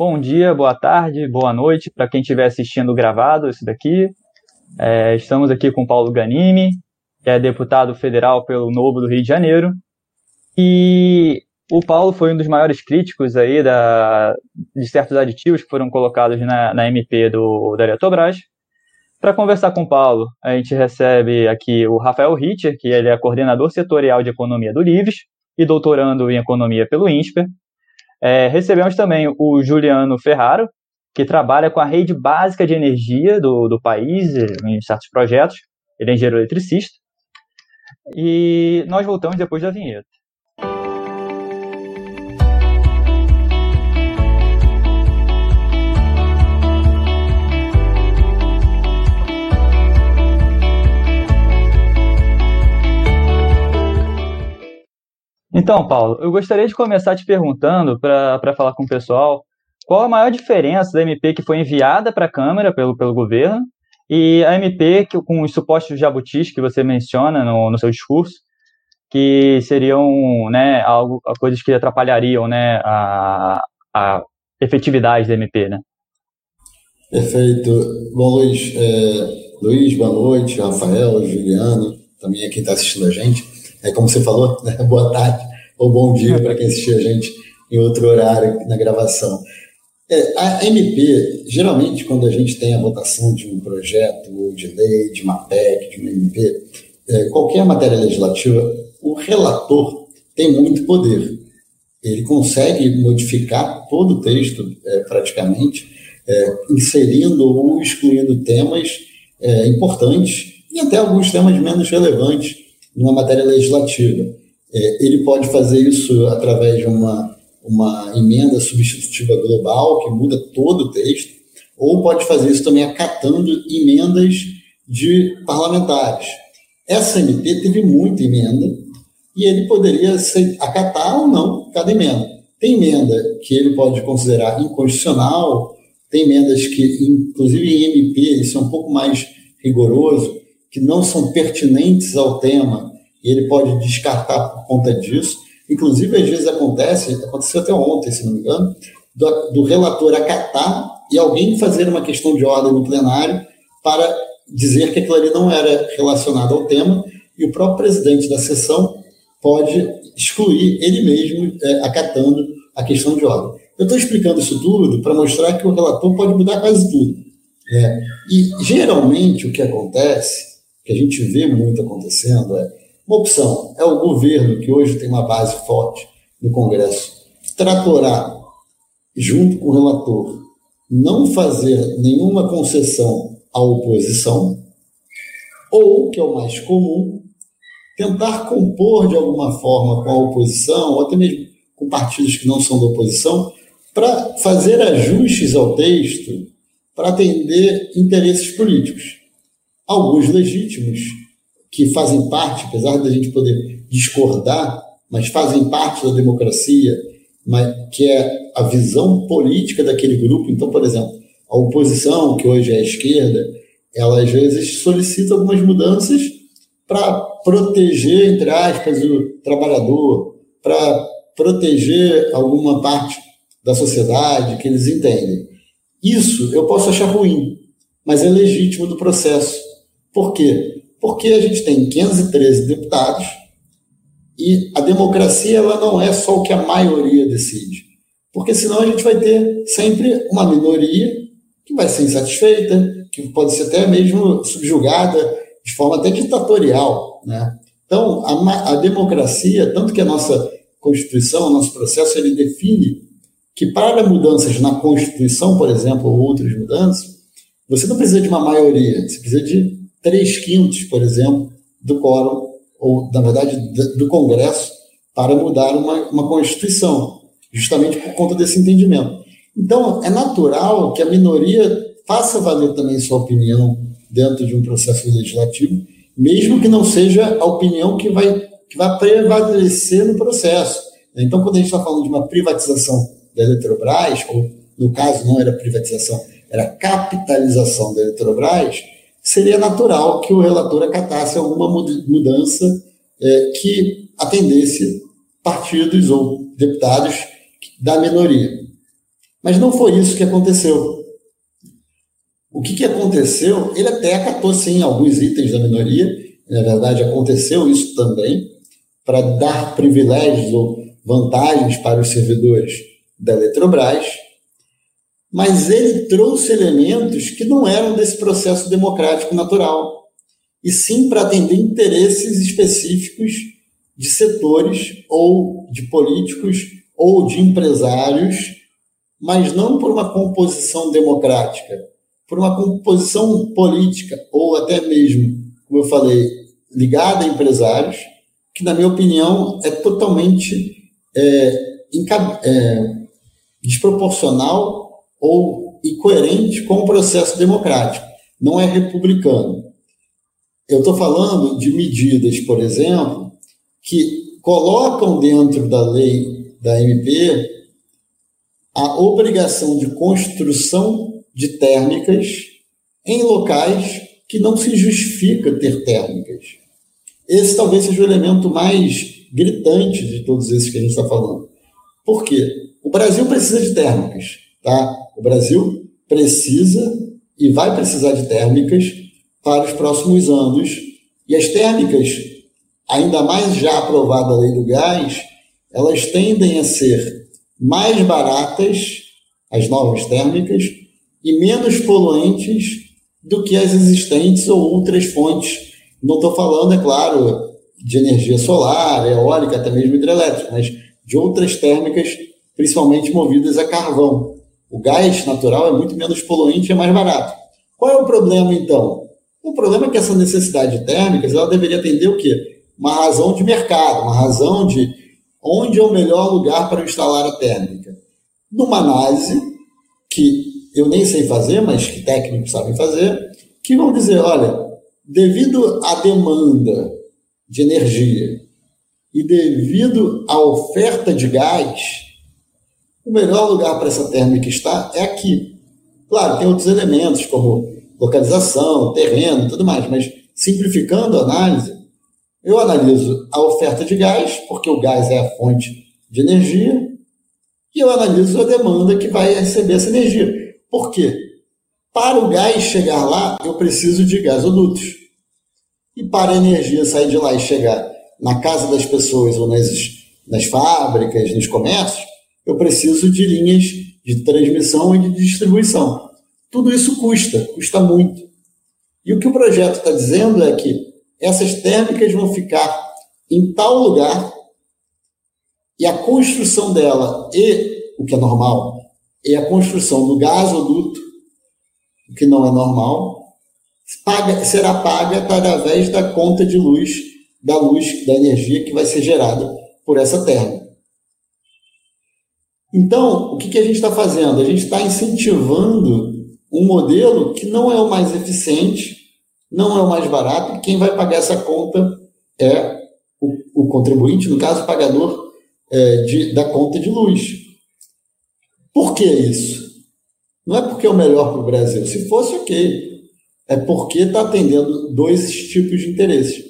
Bom dia, boa tarde, boa noite para quem estiver assistindo gravado isso daqui. É, estamos aqui com Paulo Ganimi, que é deputado federal pelo Novo do Rio de Janeiro. E o Paulo foi um dos maiores críticos aí da, de certos aditivos que foram colocados na, na MP do, da Eletrobras. Para conversar com o Paulo, a gente recebe aqui o Rafael Ritter, que ele é coordenador setorial de economia do Livres e doutorando em economia pelo INSPER. É, recebemos também o Juliano Ferraro, que trabalha com a rede básica de energia do, do país, em certos projetos. Ele é engenheiro eletricista. E nós voltamos depois da vinheta. Então, Paulo, eu gostaria de começar te perguntando, para falar com o pessoal, qual a maior diferença da MP que foi enviada para a Câmara pelo, pelo governo e a MP que, com os supostos jabutis que você menciona no, no seu discurso, que seriam né, algo, coisas que atrapalhariam né, a, a efetividade da MP, né? Perfeito. Bom, Luiz, é, Luiz, boa noite, Rafael, Juliano, também é quem está assistindo a gente. É como você falou, né? boa tarde ou bom dia para quem assistiu a gente em outro horário na gravação. É, a MP, geralmente, quando a gente tem a votação de um projeto ou de lei, de uma PEC, de uma MP, é, qualquer matéria legislativa, o relator tem muito poder. Ele consegue modificar todo o texto, é, praticamente, é, inserindo ou excluindo temas é, importantes e até alguns temas menos relevantes numa matéria legislativa. É, ele pode fazer isso através de uma uma emenda substitutiva global que muda todo o texto, ou pode fazer isso também acatando emendas de parlamentares. Essa MP teve muita emenda e ele poderia acatar ou não cada emenda. Tem emenda que ele pode considerar inconstitucional, tem emendas que, inclusive em MP, isso é um pouco mais rigoroso, que não são pertinentes ao tema, e ele pode descartar por conta disso. Inclusive, às vezes acontece, aconteceu até ontem, se não me engano, do, do relator acatar e alguém fazer uma questão de ordem no plenário para dizer que aquilo ali não era relacionado ao tema e o próprio presidente da sessão pode excluir ele mesmo é, acatando a questão de ordem. Eu estou explicando isso tudo para mostrar que o relator pode mudar quase tudo. É, e geralmente o que acontece, que a gente vê muito acontecendo, é uma opção é o governo, que hoje tem uma base forte no Congresso, tratorar junto com o relator, não fazer nenhuma concessão à oposição, ou, que é o mais comum, tentar compor de alguma forma com a oposição, ou até mesmo com partidos que não são da oposição, para fazer ajustes ao texto para atender interesses políticos. Alguns legítimos, que fazem parte, apesar da gente poder discordar, mas fazem parte da democracia, que é a visão política daquele grupo. Então, por exemplo, a oposição, que hoje é a esquerda, ela às vezes solicita algumas mudanças para proteger, entre aspas, o trabalhador, para proteger alguma parte da sociedade que eles entendem. Isso eu posso achar ruim, mas é legítimo do processo. Por quê? Porque a gente tem 513 deputados e a democracia ela não é só o que a maioria decide. Porque senão a gente vai ter sempre uma minoria que vai ser insatisfeita, que pode ser até mesmo subjugada de forma até ditatorial. Né? Então, a, a democracia, tanto que a nossa Constituição, o nosso processo, ele define que para mudanças na Constituição, por exemplo, ou outras mudanças, você não precisa de uma maioria, você precisa de três quintos, por exemplo, do quórum, ou, na verdade, do Congresso, para mudar uma, uma Constituição, justamente por conta desse entendimento. Então, é natural que a minoria faça valer também sua opinião dentro de um processo legislativo, mesmo que não seja a opinião que vai, que vai prevalecer no processo. Então, quando a gente está falando de uma privatização da Eletrobras, ou no caso não era privatização, era capitalização da Eletrobras, seria natural que o relator acatasse alguma mudança é, que atendesse partidos ou deputados da minoria. Mas não foi isso que aconteceu. O que, que aconteceu? Ele até acatou, sim, alguns itens da minoria, na verdade, aconteceu isso também, para dar privilégios ou vantagens para os servidores da Eletrobras, mas ele trouxe elementos que não eram desse processo democrático natural, e sim para atender interesses específicos de setores ou de políticos ou de empresários, mas não por uma composição democrática, por uma composição política ou até mesmo, como eu falei, ligada a empresários, que na minha opinião é totalmente é, é, desproporcional ou incoerente com o processo democrático. Não é republicano. Eu estou falando de medidas, por exemplo, que colocam dentro da lei da MP a obrigação de construção de térmicas em locais que não se justifica ter térmicas. Esse talvez seja o elemento mais gritante de todos esses que a gente está falando. Por quê? O Brasil precisa de térmicas, tá? O Brasil precisa e vai precisar de térmicas para os próximos anos. E as térmicas, ainda mais já aprovada a lei do gás, elas tendem a ser mais baratas, as novas térmicas, e menos poluentes do que as existentes ou outras fontes. Não estou falando, é claro, de energia solar, eólica, até mesmo hidrelétrica, mas de outras térmicas, principalmente movidas a carvão. O gás natural é muito menos poluente e é mais barato. Qual é o problema, então? O problema é que essa necessidade térmica ela deveria atender o quê? Uma razão de mercado, uma razão de onde é o melhor lugar para instalar a térmica. Numa análise que eu nem sei fazer, mas que técnicos sabem fazer, que vão dizer, olha, devido à demanda de energia e devido à oferta de gás, o melhor lugar para essa térmica estar é aqui. Claro, tem outros elementos como localização, terreno, tudo mais, mas simplificando a análise, eu analiso a oferta de gás, porque o gás é a fonte de energia, e eu analiso a demanda que vai receber essa energia. Por quê? Para o gás chegar lá, eu preciso de gasodutos. E para a energia sair de lá e chegar na casa das pessoas ou nas, nas fábricas, nos comércios, eu preciso de linhas de transmissão e de distribuição. Tudo isso custa, custa muito. E o que o projeto está dizendo é que essas térmicas vão ficar em tal lugar e a construção dela e o que é normal é a construção do gasoduto, o que não é normal, paga, será paga através da conta de luz, da luz, da energia que vai ser gerada por essa terra. Então, o que, que a gente está fazendo? A gente está incentivando um modelo que não é o mais eficiente, não é o mais barato, e quem vai pagar essa conta é o, o contribuinte, no caso, o pagador é, de, da conta de luz. Por que isso? Não é porque é o melhor para o Brasil. Se fosse, ok é porque está atendendo dois tipos de interesses.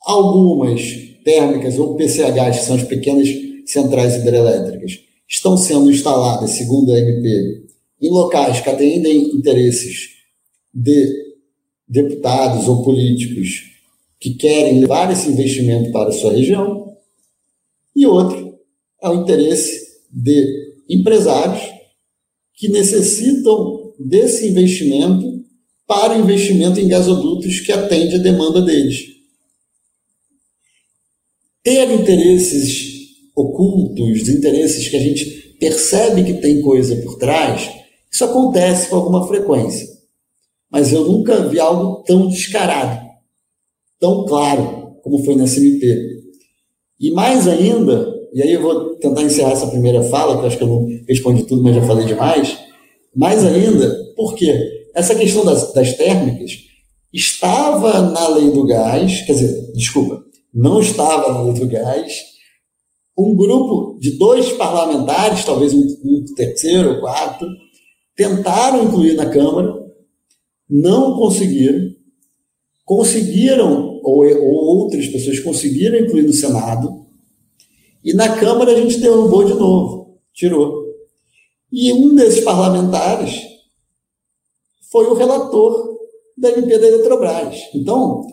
Algumas térmicas ou PCHs, que são as pequenas centrais hidrelétricas, estão sendo instaladas, segundo a MP, em locais que atendem interesses de deputados ou políticos que querem levar esse investimento para a sua região, e outro é o interesse de empresários que necessitam desse investimento para o investimento em gasodutos que atende a demanda deles. Ter interesses ocultos, interesses que a gente percebe que tem coisa por trás, isso acontece com alguma frequência. Mas eu nunca vi algo tão descarado, tão claro, como foi na CMP. E mais ainda, e aí eu vou tentar encerrar essa primeira fala, que eu acho que eu não respondi tudo, mas já falei demais. Mais ainda, Por quê? Essa questão das, das térmicas estava na lei do gás, quer dizer, desculpa, não estava na lei do gás. Um grupo de dois parlamentares, talvez um, um terceiro ou quarto, tentaram incluir na Câmara, não conseguiram, conseguiram, ou, ou outras pessoas conseguiram incluir no Senado, e na Câmara a gente derrubou de novo, tirou. E um desses parlamentares foi o relator da MP da Eletrobras. Então,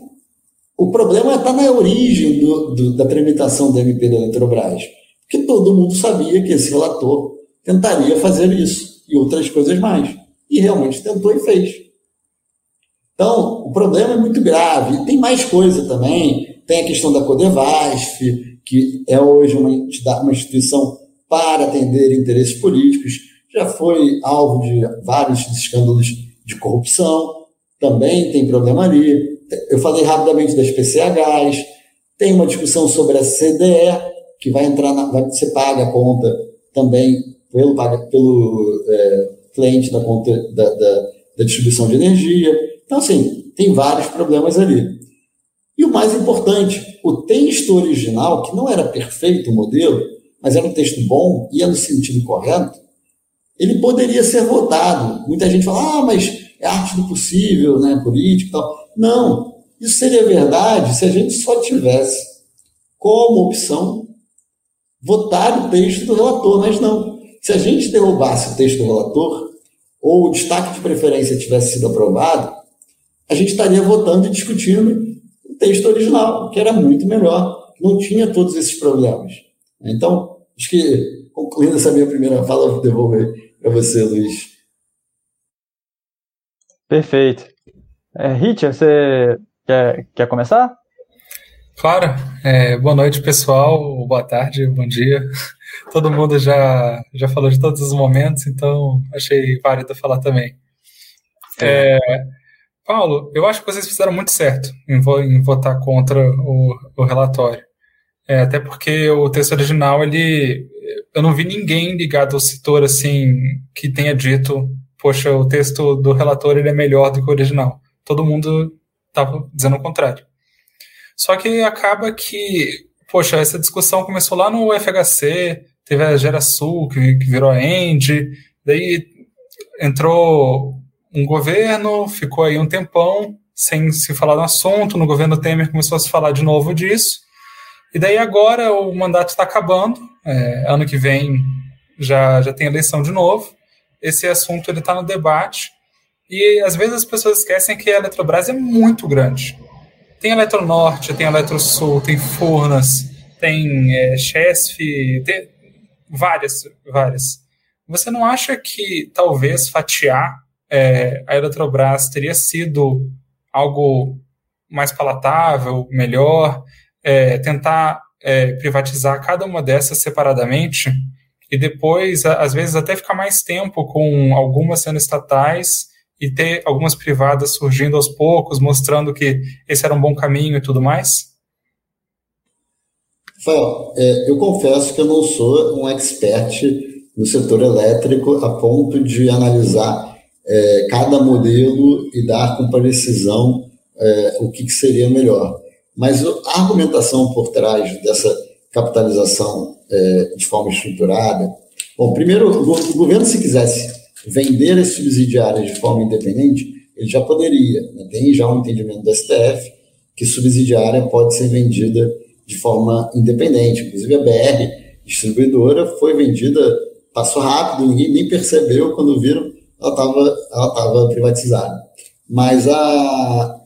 o problema está na origem do, do, da tramitação da MP da Eletrobras, porque todo mundo sabia que esse relator tentaria fazer isso e outras coisas mais. E realmente tentou e fez. Então, o problema é muito grave. E tem mais coisa também. Tem a questão da Codevasf, que é hoje uma, uma instituição para atender interesses políticos, já foi alvo de vários escândalos de corrupção, também tem problema ali. Eu falei rapidamente das PCHs, tem uma discussão sobre a CDE, que vai entrar, na, vai, você paga a conta também pelo, pelo é, cliente da conta da, da, da distribuição de energia. Então, assim, tem vários problemas ali. E o mais importante, o texto original, que não era perfeito o modelo, mas era um texto bom, ia no sentido correto, ele poderia ser votado. Muita gente fala, ah, mas é arte do possível, né, político e tal. Não, isso seria verdade se a gente só tivesse como opção votar o texto do relator, mas não. Se a gente derrubasse o texto do relator, ou o destaque de preferência tivesse sido aprovado, a gente estaria votando e discutindo o texto original, que era muito melhor, não tinha todos esses problemas. Então, acho que, concluindo essa minha primeira fala, vou devolver para você, Luiz. Perfeito. É, Richard, você quer, quer começar? Claro. É, boa noite, pessoal. Boa tarde, bom dia. Todo mundo já, já falou de todos os momentos, então achei válido falar também. É, Paulo, eu acho que vocês fizeram muito certo em, em votar contra o, o relatório. É, até porque o texto original, ele. Eu não vi ninguém ligado ao setor assim que tenha dito, poxa, o texto do relatório ele é melhor do que o original. Todo mundo estava dizendo o contrário. Só que acaba que, poxa, essa discussão começou lá no FHC, teve a GeraSul, que, que virou a End, daí entrou um governo, ficou aí um tempão sem se falar no assunto, no governo Temer começou a se falar de novo disso, e daí agora o mandato está acabando, é, ano que vem já, já tem eleição de novo, esse assunto ele está no debate, e às vezes as pessoas esquecem que a Eletrobras é muito grande. Tem Eletronorte, tem Eletrosul, tem Furnas, tem é, Chesf, tem várias, várias. Você não acha que talvez fatiar é, a Eletrobras teria sido algo mais palatável, melhor, é, tentar é, privatizar cada uma dessas separadamente e depois, às vezes, até ficar mais tempo com algumas sendo estatais e ter algumas privadas surgindo aos poucos, mostrando que esse era um bom caminho e tudo mais? Rafael, é, eu confesso que eu não sou um expert no setor elétrico a ponto de analisar é, cada modelo e dar com precisão é, o que, que, seria melhor. Mas a argumentação por trás dessa capitalização é, de forma estruturada. Bom, primeiro, o governo, se quisesse vender as subsidiárias de forma independente, ele já poderia. Né? Tem já um entendimento do STF que subsidiária pode ser vendida de forma independente. Inclusive, a BR distribuidora foi vendida, passou rápido, ninguém nem percebeu quando viram ela estava ela tava privatizada. Mas a,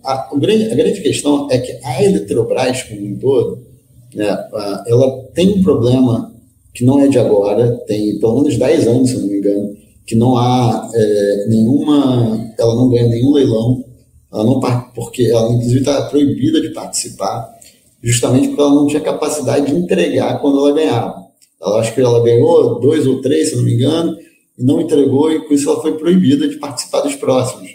a, a, grande, a grande questão é que a Eletrobras, como um todo, né, ela tem um problema que não é de agora, tem pelo menos 10 anos, se não me engano, que não há é, nenhuma. Ela não ganha nenhum leilão, ela não, porque ela, inclusive, está proibida de participar, justamente porque ela não tinha capacidade de entregar quando ela ganhava. Ela acho que ela ganhou dois ou três, se não me engano, e não entregou, e com isso ela foi proibida de participar dos próximos.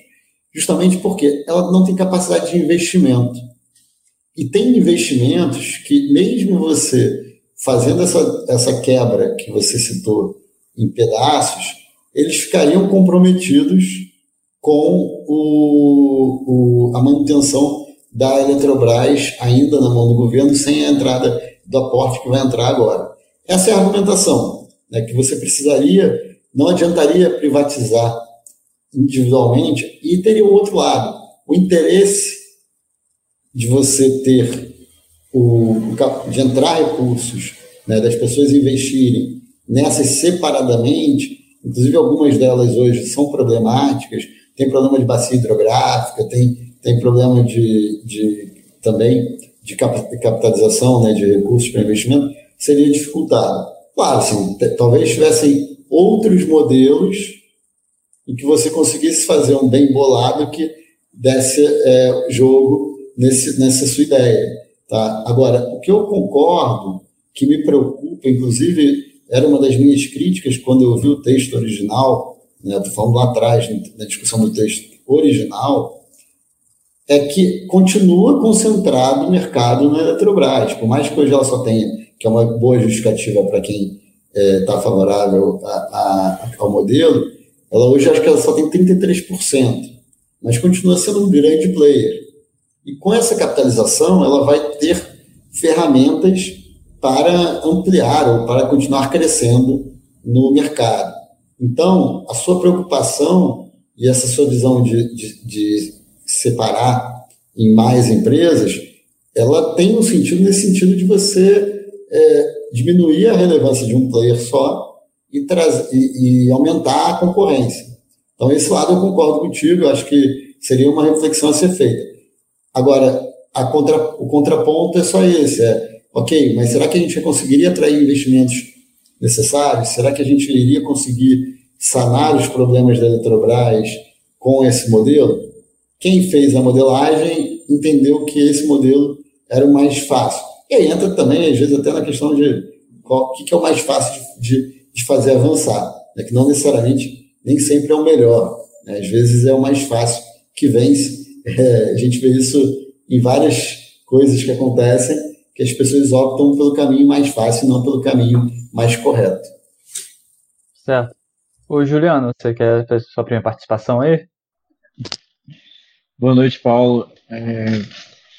Justamente porque ela não tem capacidade de investimento. E tem investimentos que, mesmo você fazendo essa, essa quebra que você citou em pedaços, eles ficariam comprometidos com o, o, a manutenção da Eletrobras ainda na mão do governo, sem a entrada do aporte que vai entrar agora. Essa é a argumentação, né, que você precisaria, não adiantaria privatizar individualmente, e teria o outro lado, o interesse de você ter o, de entrar recursos, né, das pessoas investirem nessas separadamente, inclusive algumas delas hoje são problemáticas, tem problema de bacia hidrográfica, tem, tem problema de, de também de capitalização né, de recursos para investimento, seria dificultado. Claro, assim, talvez tivessem outros modelos em que você conseguisse fazer um bem bolado que desse é, jogo nesse, nessa sua ideia. Tá? Agora, o que eu concordo, que me preocupa, inclusive era uma das minhas críticas quando eu vi o texto original, né, falando lá atrás, na discussão do texto original, é que continua concentrado o mercado na Eletrobras. Por mais que hoje ela só tenha, que é uma boa justificativa para quem está é, favorável a, a, ao modelo, ela hoje acho que ela só tem 33%, mas continua sendo um grande player. E com essa capitalização, ela vai ter ferramentas para ampliar ou para continuar crescendo no mercado. Então, a sua preocupação e essa sua visão de, de, de separar em mais empresas, ela tem um sentido nesse sentido de você é, diminuir a relevância de um player só e, e, e aumentar a concorrência. Então, esse lado eu concordo contigo, eu acho que seria uma reflexão a ser feita. Agora, contra, o contraponto é só esse: é, ok, mas será que a gente conseguiria atrair investimentos necessários? Será que a gente iria conseguir sanar os problemas da Eletrobras com esse modelo? Quem fez a modelagem entendeu que esse modelo era o mais fácil. E aí entra também, às vezes, até na questão de o que é o mais fácil de, de fazer avançar, né? que não necessariamente nem sempre é o melhor. Né? Às vezes é o mais fácil que vence é, a gente vê isso em várias coisas que acontecem, que as pessoas optam pelo caminho mais fácil, não pelo caminho mais correto. Certo. Ô, Juliano, você quer fazer sua primeira participação aí? Boa noite, Paulo. É,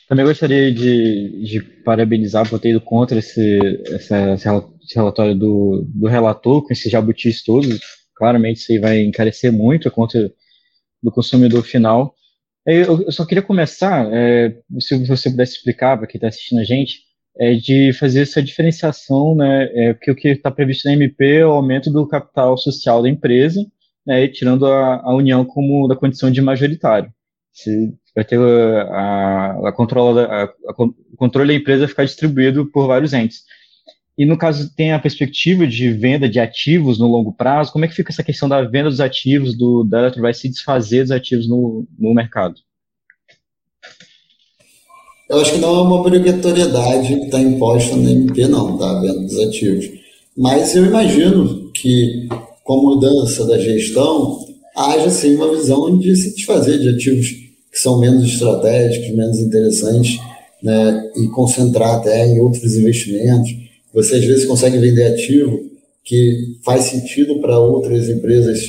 também gostaria de, de, parabenizar por ter ido contra esse, essa, esse relatório do, do relator, com esses jabutis todos. Claramente isso aí vai encarecer muito a conta do consumidor final. Eu, só queria começar, é, se você pudesse explicar para quem está assistindo a gente, é, de fazer essa diferenciação, né, é, porque o que está previsto na MP é o aumento do capital social da empresa, né, tirando a, a união como da condição de majoritário. Se vai ter a, a, controle, a, a, o controle da empresa ficar distribuído por vários entes. E no caso tem a perspectiva de venda de ativos no longo prazo, como é que fica essa questão da venda dos ativos, do, da Eletrobras se desfazer dos ativos no, no mercado? Eu acho que não é uma obrigatoriedade que está imposta na MP, não, tá? A venda dos ativos. Mas eu imagino que, com a mudança da gestão, haja sim uma visão de se desfazer de ativos que são menos estratégicos, menos interessantes, né? E concentrar até em outros investimentos você às vezes consegue vender ativo que faz sentido para outras empresas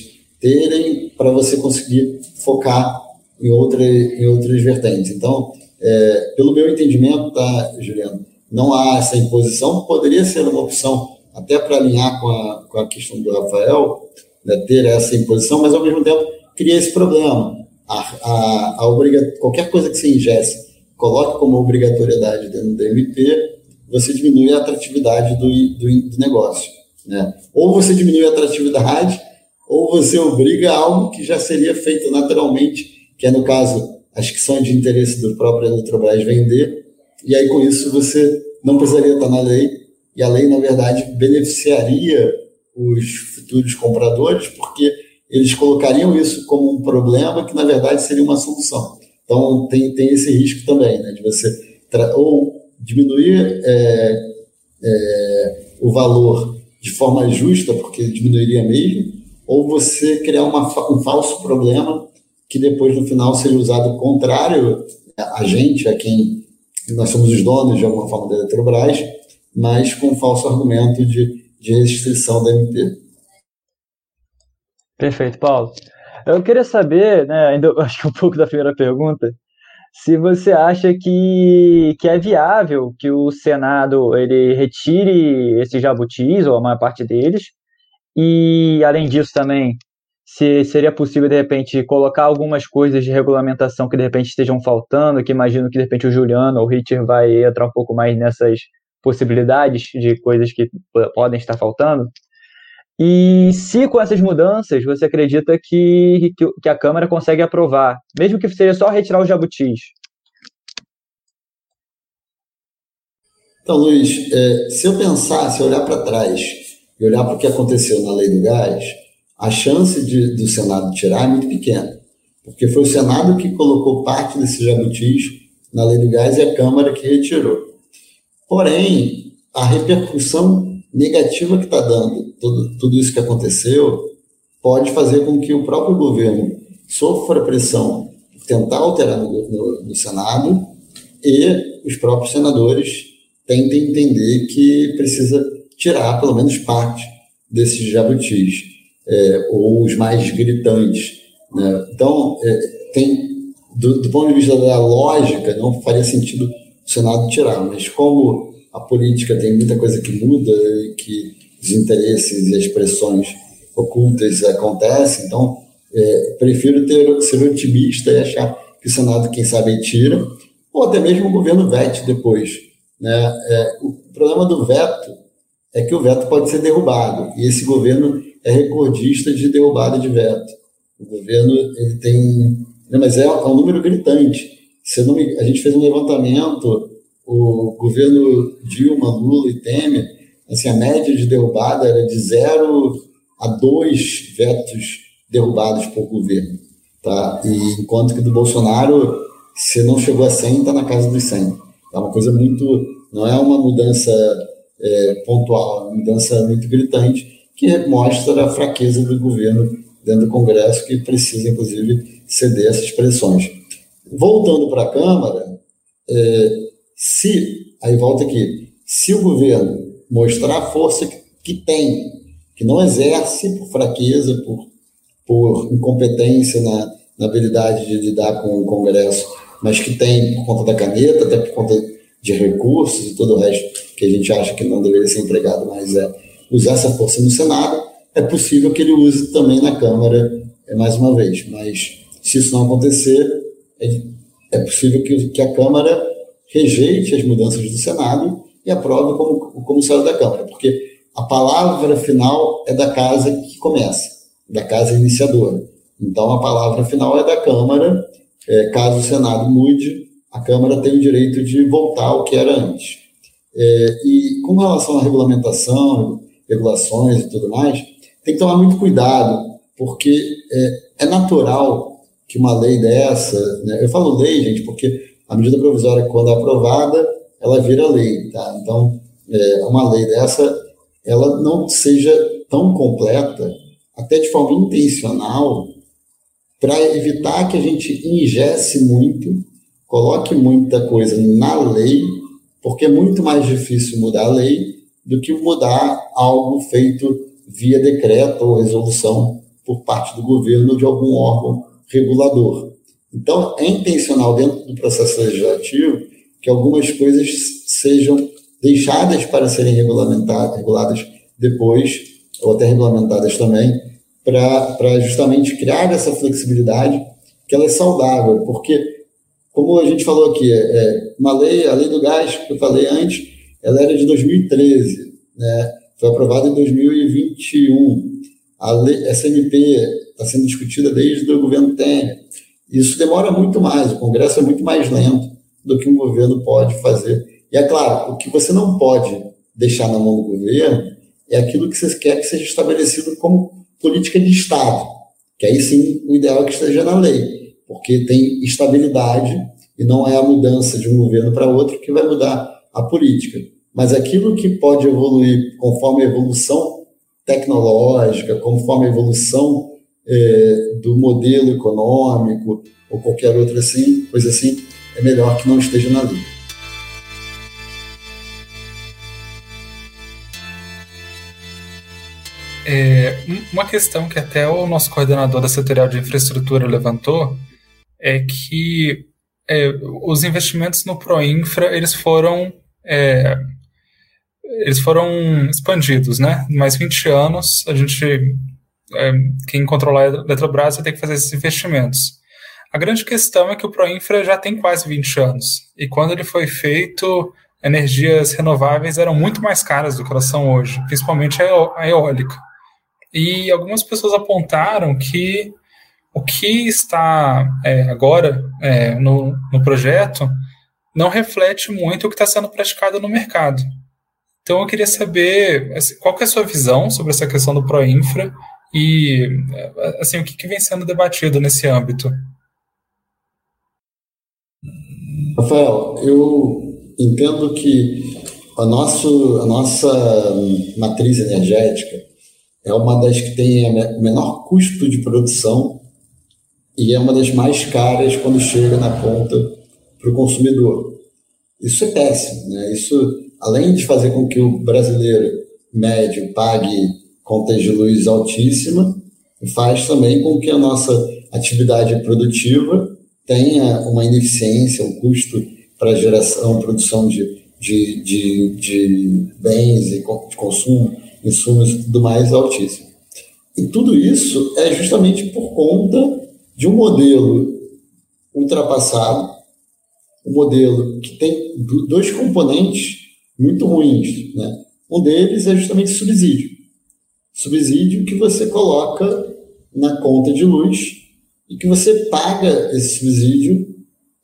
terem, para você conseguir focar em, outra, em outras vertentes. Então, é, pelo meu entendimento, tá, Juliano, não há essa imposição, poderia ser uma opção, até para alinhar com a, com a questão do Rafael, né, ter essa imposição, mas ao mesmo tempo cria esse problema. A, a, a obriga, qualquer coisa que se ingesse, coloque como obrigatoriedade dentro do MP, você diminui a atratividade do, do, do negócio. Né? Ou você diminui a atratividade, ou você obriga algo que já seria feito naturalmente, que é, no caso, as que são de interesse do próprio Eletrobras vender, e aí com isso você não precisaria estar na lei, e a lei, na verdade, beneficiaria os futuros compradores, porque eles colocariam isso como um problema que, na verdade, seria uma solução. Então, tem, tem esse risco também, né, de você ou diminuir é, é, o valor de forma justa, porque diminuiria mesmo, ou você criar uma, um falso problema que depois no final seria usado contrário a gente, a quem nós somos os donos de alguma forma da Eletrobras, mas com um falso argumento de, de restrição da MP. Perfeito, Paulo. Eu queria saber, né, ainda acho que um pouco da primeira pergunta, se você acha que, que é viável que o Senado ele retire esses jabutis, ou a maior parte deles, e além disso também, se seria possível de repente colocar algumas coisas de regulamentação que de repente estejam faltando, que imagino que de repente o Juliano ou o Ritter vai entrar um pouco mais nessas possibilidades de coisas que podem estar faltando. E se com essas mudanças você acredita que, que, que, a Câmara consegue aprovar, mesmo que seja só retirar os jabutis? Então, Luiz, é, se eu pensar, se eu olhar para trás e olhar para o que aconteceu na lei do gás, a chance de, do Senado tirar é muito pequena, porque foi o Senado que colocou parte desses jabutis na lei do gás e a Câmara que retirou. Porém, a repercussão negativa que está dando tudo, tudo isso que aconteceu pode fazer com que o próprio governo sofra pressão tentar alterar no, no, no Senado e os próprios senadores tentem entender que precisa tirar pelo menos parte desses jabutis, é, ou os mais gritantes. Né? Então, é, tem, do, do ponto de vista da lógica, não faria sentido o Senado tirar, mas como a política tem muita coisa que muda e que os interesses e as pressões ocultas acontecem, então é, prefiro ter, ser otimista e achar que o Senado, quem sabe, tira, ou até mesmo o governo vete depois. Né? É, o problema do veto é que o veto pode ser derrubado, e esse governo é recordista de derrubada de veto. O governo ele tem. Né, mas é, é um número gritante. Se me, a gente fez um levantamento o governo Dilma, Lula e Temer, assim, a média de derrubada era de 0 a 2 vetos derrubados por governo. Tá? E enquanto que do Bolsonaro, se não chegou a 100, está na casa dos 100. É uma coisa muito. Não é uma mudança é, pontual, é uma mudança muito gritante, que mostra a fraqueza do governo dentro do Congresso, que precisa, inclusive, ceder essas pressões. Voltando para a Câmara, é, se, aí volta aqui, se o governo mostrar a força que, tem, que não exerce por fraqueza, por, por incompetência na, na habilidade de lidar com o Congresso, mas que tem por conta da caneta, até por conta de recursos e todo o resto que a gente acha que não deveria ser empregado, mas é usar essa força no Senado, é possível que ele use também na Câmara é, mais uma vez. Mas se isso não acontecer, é, é possível que, que a Câmara rejeite as mudanças do Senado e aprove como, o comissário da Câmara, porque a palavra final é da casa que começa, da casa iniciadora. Então, a palavra final é da Câmara. É, caso o Senado mude, a Câmara tem o direito de voltar ao que era antes. É, e com relação à regulamentação, regulações e tudo mais, tem que tomar muito cuidado, porque é, é natural que uma lei dessa, né, eu falo lei, gente, porque a medida provisória, quando é aprovada, ela vira lei. Tá? Então, é, uma lei dessa, ela não seja tão completa, até de forma intencional, para evitar que a gente ingesse muito, coloque muita coisa na lei, porque é muito mais difícil mudar a lei do que mudar algo feito via decreto ou resolução por parte do governo de algum órgão regulador. Então, é intencional dentro do processo legislativo que algumas coisas sejam deixadas para serem regulamentadas, reguladas depois, ou até regulamentadas também, para justamente criar essa flexibilidade que ela é saudável, porque, como a gente falou aqui, é, é uma lei, a lei do gás, que eu falei antes, ela era de 2013, né? foi aprovada em 2021. A lei, SMP está sendo discutida desde o governo Temer. Isso demora muito mais, o Congresso é muito mais lento do que um governo pode fazer. E é claro, o que você não pode deixar na mão do governo é aquilo que você quer que seja estabelecido como política de Estado, que aí sim o ideal é que esteja na lei, porque tem estabilidade e não é a mudança de um governo para outro que vai mudar a política. Mas aquilo que pode evoluir conforme a evolução tecnológica, conforme a evolução é, do modelo econômico ou qualquer outra assim, coisa assim, é melhor que não esteja na lei. É, uma questão que até o nosso coordenador da setorial de infraestrutura levantou é que é, os investimentos no Proinfra eles foram é, eles foram expandidos, né? Mais 20 anos, a gente é, quem controlar a Eletrobras vai ter que fazer esses investimentos. A grande questão é que o Proinfra já tem quase 20 anos e quando ele foi feito energias renováveis eram muito mais caras do que elas são hoje, principalmente a eólica. E algumas pessoas apontaram que o que está é, agora é, no, no projeto não reflete muito o que está sendo praticado no mercado. Então eu queria saber assim, qual que é a sua visão sobre essa questão do Proinfra e assim, o que, que vem sendo debatido nesse âmbito. Rafael, eu entendo que a, nosso, a nossa matriz energética é uma das que tem o menor custo de produção e é uma das mais caras quando chega na conta para o consumidor. Isso é péssimo, né? Isso, além de fazer com que o brasileiro médio pague contas de luz altíssima, faz também com que a nossa atividade produtiva tenha uma ineficiência, um custo para geração, produção de, de, de, de bens e de consumo, insumos e tudo mais altíssimo. E tudo isso é justamente por conta de um modelo ultrapassado, um modelo que tem dois componentes muito ruins. Né? Um deles é justamente subsídio. Subsídio que você coloca na conta de luz e que você paga esse subsídio.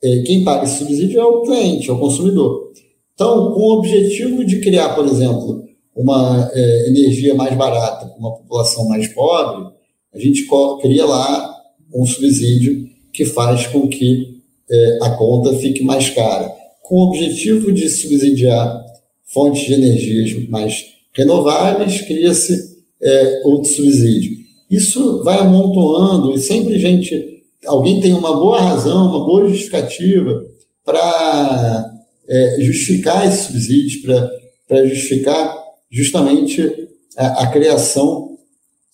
É, quem paga esse subsídio é o cliente, é o consumidor. Então, com o objetivo de criar, por exemplo, uma é, energia mais barata para uma população mais pobre, a gente cria lá um subsídio que faz com que é, a conta fique mais cara, com o objetivo de subsidiar fontes de energias mais renováveis, cria-se é, outro subsídio. Isso vai amontoando e sempre gente, alguém tem uma boa razão, uma boa justificativa para é, justificar esses subsídios, para justificar justamente a, a criação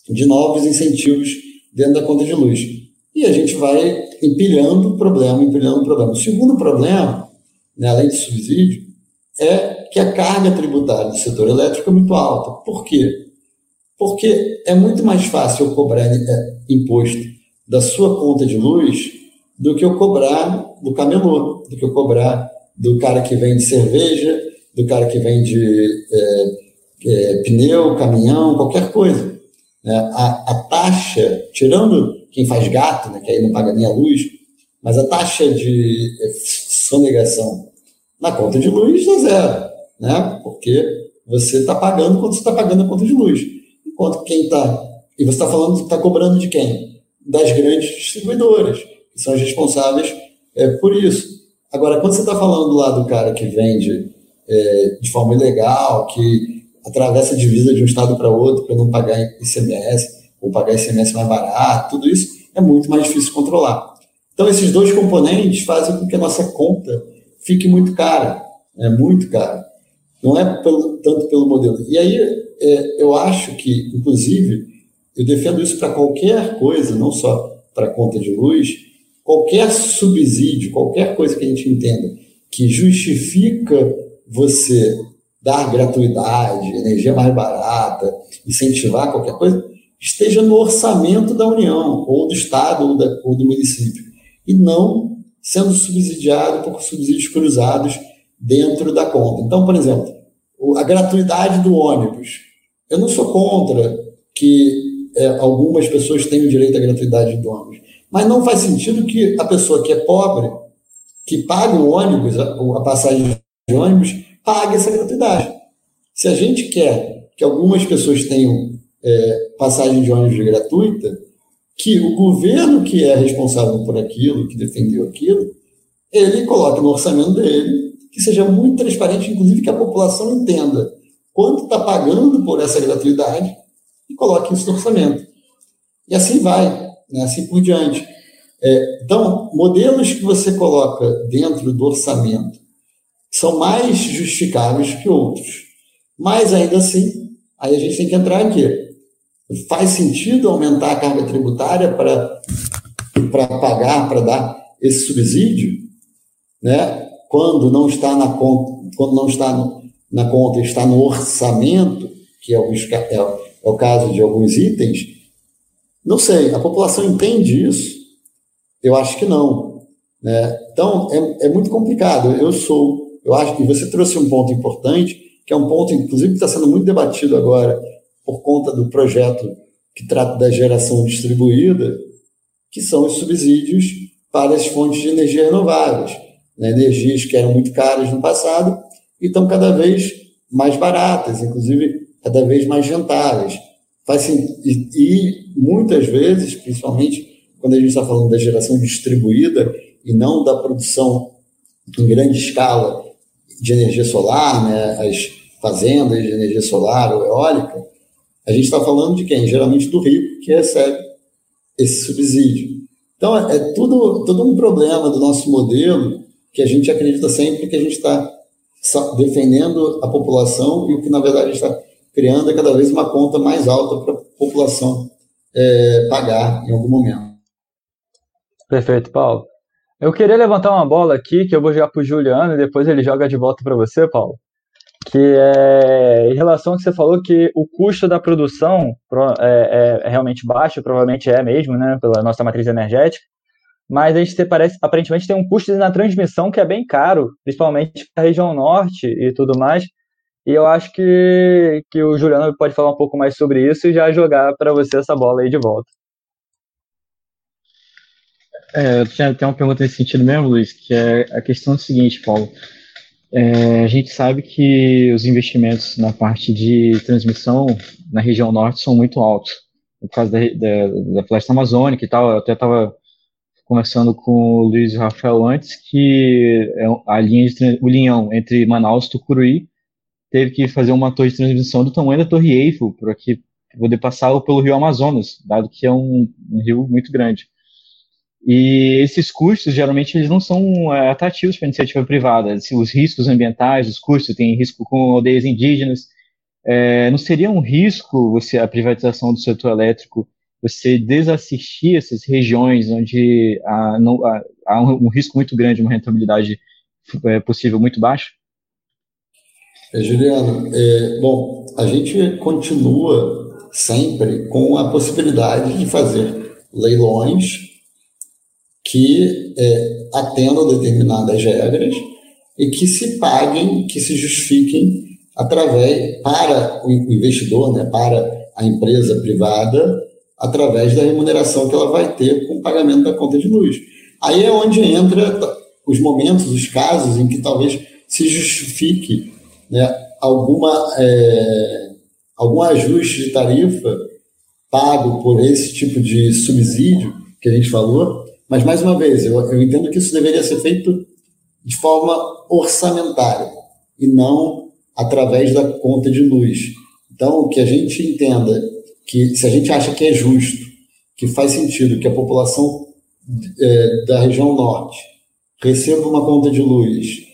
de novos incentivos dentro da conta de luz e a gente vai empilhando o problema, empilhando o problema. O segundo problema, né, além de subsídio, é que a carga tributária do setor elétrico é muito alta. Por quê? Porque é muito mais fácil eu cobrar é, imposto da sua conta de luz do que eu cobrar do camelô, do que eu cobrar do cara que vende cerveja, do cara que vende é, é, pneu, caminhão, qualquer coisa. É, a, a taxa, tirando quem faz gato, né, que aí não paga nem a luz, mas a taxa de sonegação na conta de luz é zero, né? Porque você está pagando quando você está pagando a conta de luz. Enquanto quem está. E você está falando, está cobrando de quem? Das grandes distribuidoras, que são as responsáveis é, por isso. Agora, quando você está falando lá do cara que vende é, de forma ilegal, que atravessa a divisa de um estado para outro para não pagar ICMS, ou pagar SMS mais barato, tudo isso é muito mais difícil controlar. Então, esses dois componentes fazem com que a nossa conta fique muito cara, é muito cara. Não é pelo, tanto pelo modelo. E aí, é, eu acho que, inclusive, eu defendo isso para qualquer coisa, não só para conta de luz, qualquer subsídio, qualquer coisa que a gente entenda que justifica você dar gratuidade, energia mais barata, incentivar qualquer coisa, esteja no orçamento da União, ou do Estado, ou, da, ou do município, e não sendo subsidiado por subsídios cruzados dentro da conta. Então, por exemplo, a gratuidade do ônibus. Eu não sou contra que é, algumas pessoas tenham direito à gratuidade do ônibus, mas não faz sentido que a pessoa que é pobre, que paga o ônibus, a, a passagem de ônibus, pague essa gratuidade. Se a gente quer que algumas pessoas tenham é, passagem de ônibus gratuita, que o governo que é responsável por aquilo, que defendeu aquilo, ele coloque no orçamento dele, que seja muito transparente, inclusive que a população entenda quanto está pagando por essa gratuidade e coloque isso no orçamento. E assim vai, né? assim por diante. É, então, modelos que você coloca dentro do orçamento são mais justificáveis que outros. Mas ainda assim, aí a gente tem que entrar aqui Faz sentido aumentar a carga tributária para pagar, para dar esse subsídio, né? quando não está na conta, quando não está na conta, está no orçamento, que é o, é, é o caso de alguns itens, não sei, a população entende isso? Eu acho que não. Né? Então, é, é muito complicado. Eu sou, eu acho que você trouxe um ponto importante, que é um ponto, inclusive, que está sendo muito debatido agora por conta do projeto que trata da geração distribuída, que são os subsídios para as fontes de energia renováveis. Né? Energias que eram muito caras no passado estão cada vez mais baratas, inclusive cada vez mais rentáveis. Faz, e, e muitas vezes, principalmente quando a gente está falando da geração distribuída e não da produção em grande escala de energia solar, né? as fazendas de energia solar ou eólica, a gente está falando de quem? Geralmente do rico que recebe esse subsídio. Então, é, é tudo, todo um problema do nosso modelo que a gente acredita sempre que a gente está defendendo a população e o que, na verdade, está criando é cada vez uma conta mais alta para a população é, pagar em algum momento. Perfeito, Paulo. Eu queria levantar uma bola aqui que eu vou jogar para o Juliano e depois ele joga de volta para você, Paulo que é em relação ao que você falou que o custo da produção é, é, é, realmente baixo, provavelmente é mesmo, né, pela nossa matriz energética, mas a gente parece, aparentemente tem um custo na transmissão que é bem caro, principalmente para a região norte e tudo mais, e eu acho que, que o Juliano pode falar um pouco mais sobre isso e já jogar para você essa bola aí de volta. É, eu tinha até uma pergunta nesse sentido mesmo, Luiz, que é a questão é seguinte, Paulo. É, a gente sabe que os investimentos na parte de transmissão na região norte são muito altos. No caso da, da, da floresta amazônica e tal, eu até estava conversando com o Luiz Rafael antes, que é a linha de, o linhão entre Manaus e Tucuruí teve que fazer uma torre de transmissão do tamanho da Torre Eiffel para poder passar pelo rio Amazonas, dado que é um, um rio muito grande. E esses custos, geralmente, eles não são é, atrativos para iniciativa privada. Assim, os riscos ambientais, os custos, tem risco com aldeias indígenas. É, não seria um risco você a privatização do setor elétrico, você desassistir essas regiões onde há, não, há, há um, risco muito grande, uma rentabilidade é, possível muito baixa? É, Juliano, é, bom, a gente continua sempre com a possibilidade de fazer leilões que é, atendam determinadas regras e que se paguem, que se justifiquem através para o investidor, né, para a empresa privada, através da remuneração que ela vai ter com o pagamento da conta de luz. Aí é onde entra os momentos, os casos em que talvez se justifique né, alguma, é, algum ajuste de tarifa pago por esse tipo de subsídio que a gente falou, mas, mais uma vez, eu, eu entendo que isso deveria ser feito de forma orçamentária e não através da conta de luz. Então, que a gente entenda que se a gente acha que é justo, que faz sentido que a população é, da região norte receba uma conta de luz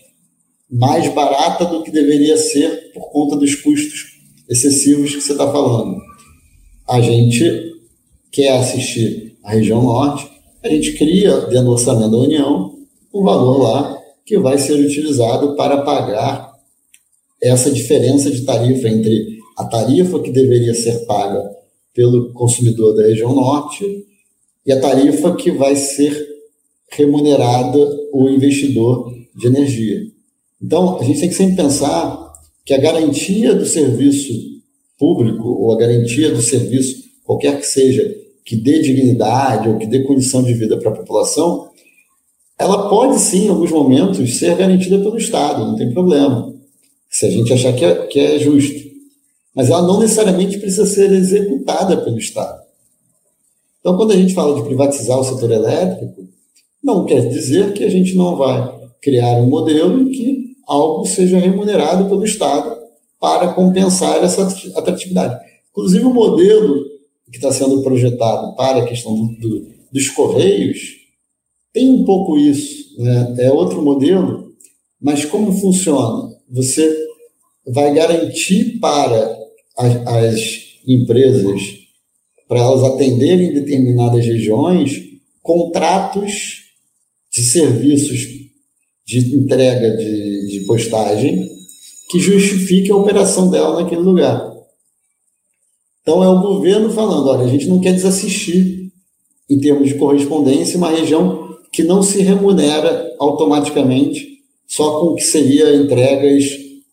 mais barata do que deveria ser por conta dos custos excessivos que você está falando. A gente quer assistir a região norte a gente cria, dentro do orçamento da União, um valor lá que vai ser utilizado para pagar essa diferença de tarifa entre a tarifa que deveria ser paga pelo consumidor da região norte e a tarifa que vai ser remunerada o investidor de energia. Então, a gente tem que sempre pensar que a garantia do serviço público ou a garantia do serviço, qualquer que seja, que dê dignidade ou que dê condição de vida para a população, ela pode sim, em alguns momentos, ser garantida pelo Estado, não tem problema, se a gente achar que é, que é justo. Mas ela não necessariamente precisa ser executada pelo Estado. Então, quando a gente fala de privatizar o setor elétrico, não quer dizer que a gente não vai criar um modelo em que algo seja remunerado pelo Estado para compensar essa atratividade. Inclusive, o modelo que está sendo projetado para a questão do, do, dos Correios tem um pouco isso. Né? É outro modelo, mas como funciona? Você vai garantir para as, as empresas para elas atenderem determinadas regiões contratos de serviços de entrega de, de postagem que justifique a operação dela naquele lugar. Então é o governo falando, olha, a gente não quer desassistir em termos de correspondência uma região que não se remunera automaticamente só com o que seria entregas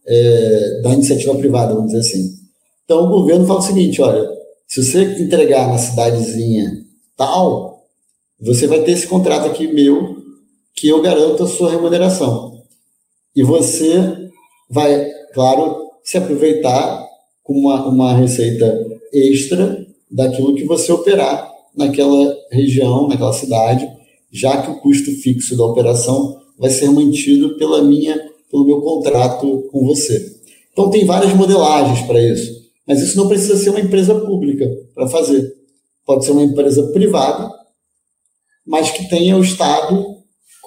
é, da iniciativa privada, vamos dizer assim. Então o governo fala o seguinte, olha, se você entregar na cidadezinha tal, você vai ter esse contrato aqui meu que eu garanto a sua remuneração. E você vai, claro, se aproveitar com uma, uma receita extra daquilo que você operar naquela região, naquela cidade, já que o custo fixo da operação vai ser mantido pela minha, pelo meu contrato com você. Então tem várias modelagens para isso, mas isso não precisa ser uma empresa pública para fazer. Pode ser uma empresa privada, mas que tenha o Estado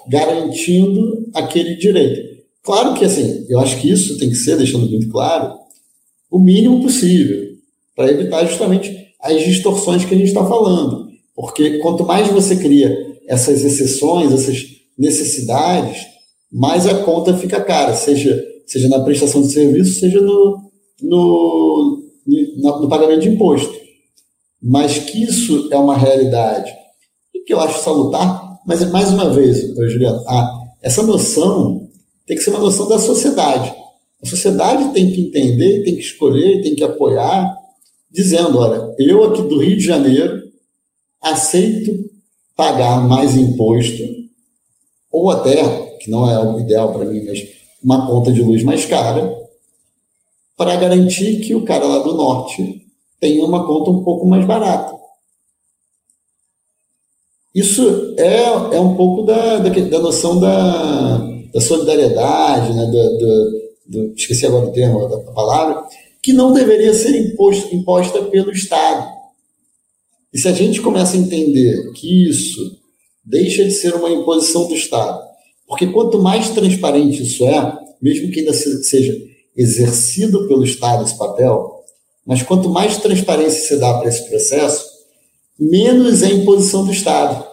garantindo aquele direito. Claro que assim, eu acho que isso tem que ser, deixando muito claro, o mínimo possível para evitar justamente as distorções que a gente está falando. Porque quanto mais você cria essas exceções, essas necessidades, mais a conta fica cara, seja, seja na prestação de serviço, seja no, no, no, pagamento de imposto. Mas que isso é uma realidade e que eu acho salutar, mas mais uma vez, Juliano, ah, essa noção tem que ser uma noção da sociedade. A sociedade tem que entender, tem que escolher, tem que apoiar, dizendo: olha, eu aqui do Rio de Janeiro aceito pagar mais imposto, ou até, que não é o ideal para mim, mas uma conta de luz mais cara, para garantir que o cara lá do norte tenha uma conta um pouco mais barata. Isso é, é um pouco da, da, da noção da, da solidariedade, né, do, do, do, esqueci agora o termo da palavra, que não deveria ser imposto, imposta pelo Estado. E se a gente começa a entender que isso deixa de ser uma imposição do Estado, porque quanto mais transparente isso é, mesmo que ainda seja exercido pelo Estado esse papel, mas quanto mais transparência se dá para esse processo, menos é imposição do Estado.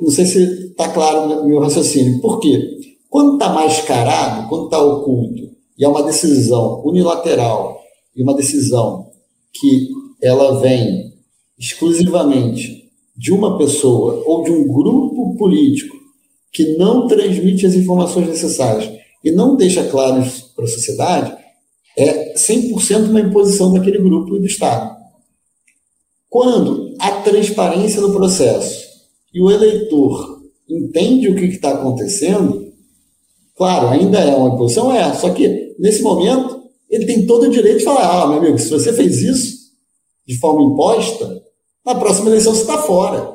Não sei se está claro o meu raciocínio. Por quê? Quando está mascarado, quando está oculto, e é uma decisão unilateral e uma decisão que ela vem exclusivamente de uma pessoa ou de um grupo político que não transmite as informações necessárias e não deixa claro para a sociedade, é 100% uma imposição daquele grupo e do Estado. Quando há transparência no processo e o eleitor entende o que está acontecendo, claro, ainda é uma imposição, é, só que nesse momento, ele tem todo o direito de falar: ah, meu amigo, se você fez isso de forma imposta, na próxima eleição você está fora.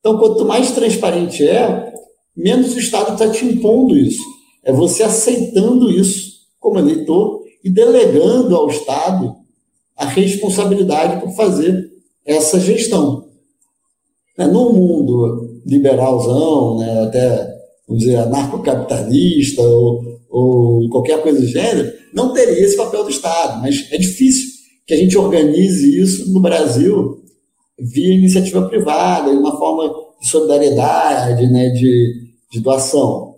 Então, quanto mais transparente é, menos o Estado está te impondo isso. É você aceitando isso como eleitor e delegando ao Estado a responsabilidade por fazer essa gestão. Né, no mundo liberalzão, né, até, vamos dizer, anarcocapitalista ou ou qualquer coisa do gênero, não teria esse papel do Estado. Mas é difícil que a gente organize isso no Brasil via iniciativa privada, de uma forma de solidariedade, né, de, de doação.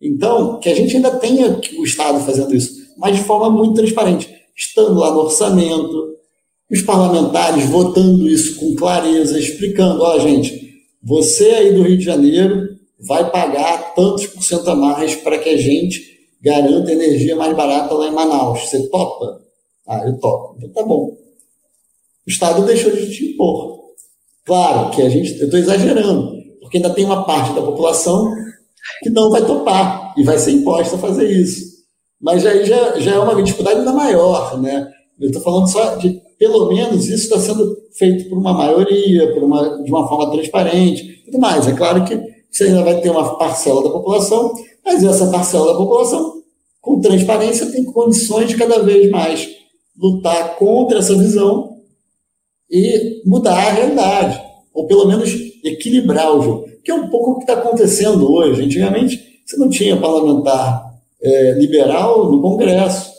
Então, que a gente ainda tenha o Estado fazendo isso, mas de forma muito transparente, estando lá no orçamento, os parlamentares votando isso com clareza, explicando, ó, oh, gente, você aí do Rio de Janeiro vai pagar tantos por cento a mais para que a gente garanta energia mais barata lá em Manaus. Você topa? Ah, eu topo. Então tá bom. O Estado deixou de te impor. Claro que a gente, eu estou exagerando, porque ainda tem uma parte da população que não vai topar e vai ser imposta a fazer isso. Mas aí já, já é uma dificuldade ainda maior, né? Eu estou falando só de, pelo menos, isso está sendo feito por uma maioria, por uma, de uma forma transparente, tudo mais. É claro que você ainda vai ter uma parcela da população mas essa parcela da população, com transparência, tem condições de cada vez mais lutar contra essa visão e mudar a realidade, ou pelo menos equilibrar o jogo, que é um pouco o que está acontecendo hoje. Antigamente, você não tinha parlamentar é, liberal no Congresso.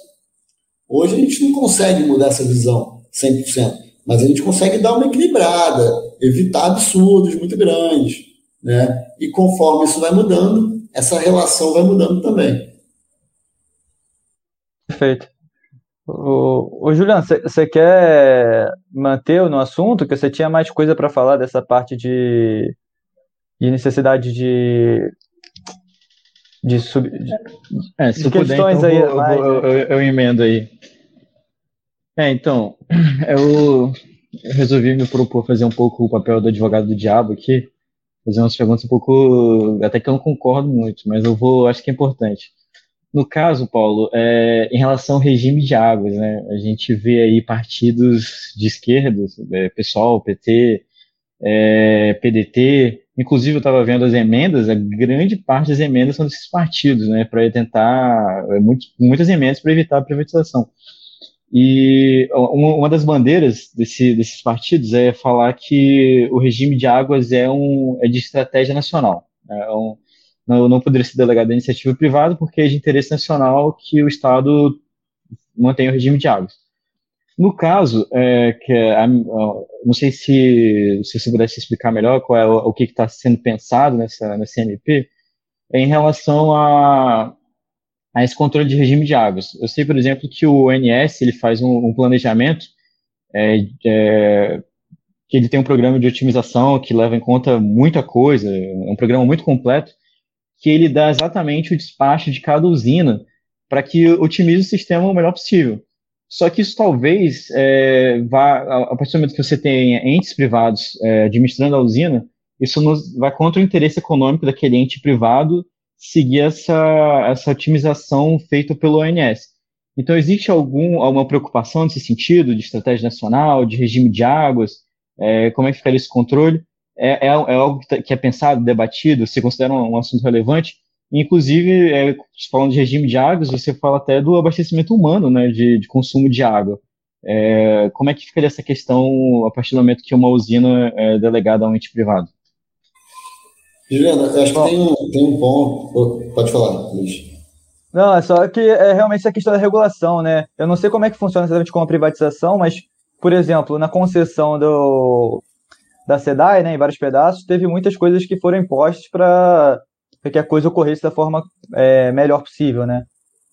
Hoje a gente não consegue mudar essa visão. 100%, mas a gente consegue dar uma equilibrada, evitar absurdos muito grandes, né? E conforme isso vai mudando, essa relação vai mudando também. Perfeito. Ô, ô Juliano, você quer manter no assunto? Que você tinha mais coisa para falar dessa parte de, de necessidade de de, sub, de, é, de puder, então aí. Eu, eu, eu, eu, emendo aí. É, então, eu resolvi me propor fazer um pouco o papel do advogado do diabo aqui, fazer umas perguntas um pouco, até que eu não concordo muito, mas eu vou, acho que é importante. No caso, Paulo, é, em relação ao regime de águas, né, a gente vê aí partidos de esquerda, é, PSOL, PT, é, PDT, inclusive eu estava vendo as emendas, a grande parte das emendas são desses partidos, né, para tentar, é, muito, muitas emendas para evitar a privatização. E uma das bandeiras desse, desses partidos é falar que o regime de águas é, um, é de estratégia nacional. É um, não, não poderia ser delegado à iniciativa privada, porque é de interesse nacional que o Estado mantenha o regime de águas. No caso, é, que a, não sei se, se você pudesse explicar melhor qual é o, o que está sendo pensado nessa, nessa MP, é em relação a, a esse controle de regime de águas. Eu sei, por exemplo, que o ONS ele faz um, um planejamento é, é, que ele tem um programa de otimização que leva em conta muita coisa, é um programa muito completo, que ele dá exatamente o despacho de cada usina para que otimize o sistema o melhor possível. Só que isso talvez é, vá, a partir do momento que você tem entes privados é, administrando a usina, isso nos, vai contra o interesse econômico daquele ente privado seguir essa, essa otimização feita pelo ONS. Então, existe algum, alguma preocupação nesse sentido, de estratégia nacional, de regime de águas? É, como é que ficaria esse controle? É, é, é algo que, tá, que, é pensado, debatido, você considera um, um assunto relevante. Inclusive, é, falando de regime de águas, você fala até do abastecimento humano, né, de, de consumo de água. É, como é que ficaria essa questão a partir do momento que uma usina é delegada a um ente privado? Juliana, eu acho que tem um, tem um ponto. Pode falar, Luiz. Não, é só que é realmente essa questão da regulação, né? Eu não sei como é que funciona exatamente com a privatização, mas, por exemplo, na concessão do, da SEDAI, né, em vários pedaços, teve muitas coisas que foram impostas para que a coisa ocorresse da forma é, melhor possível, né?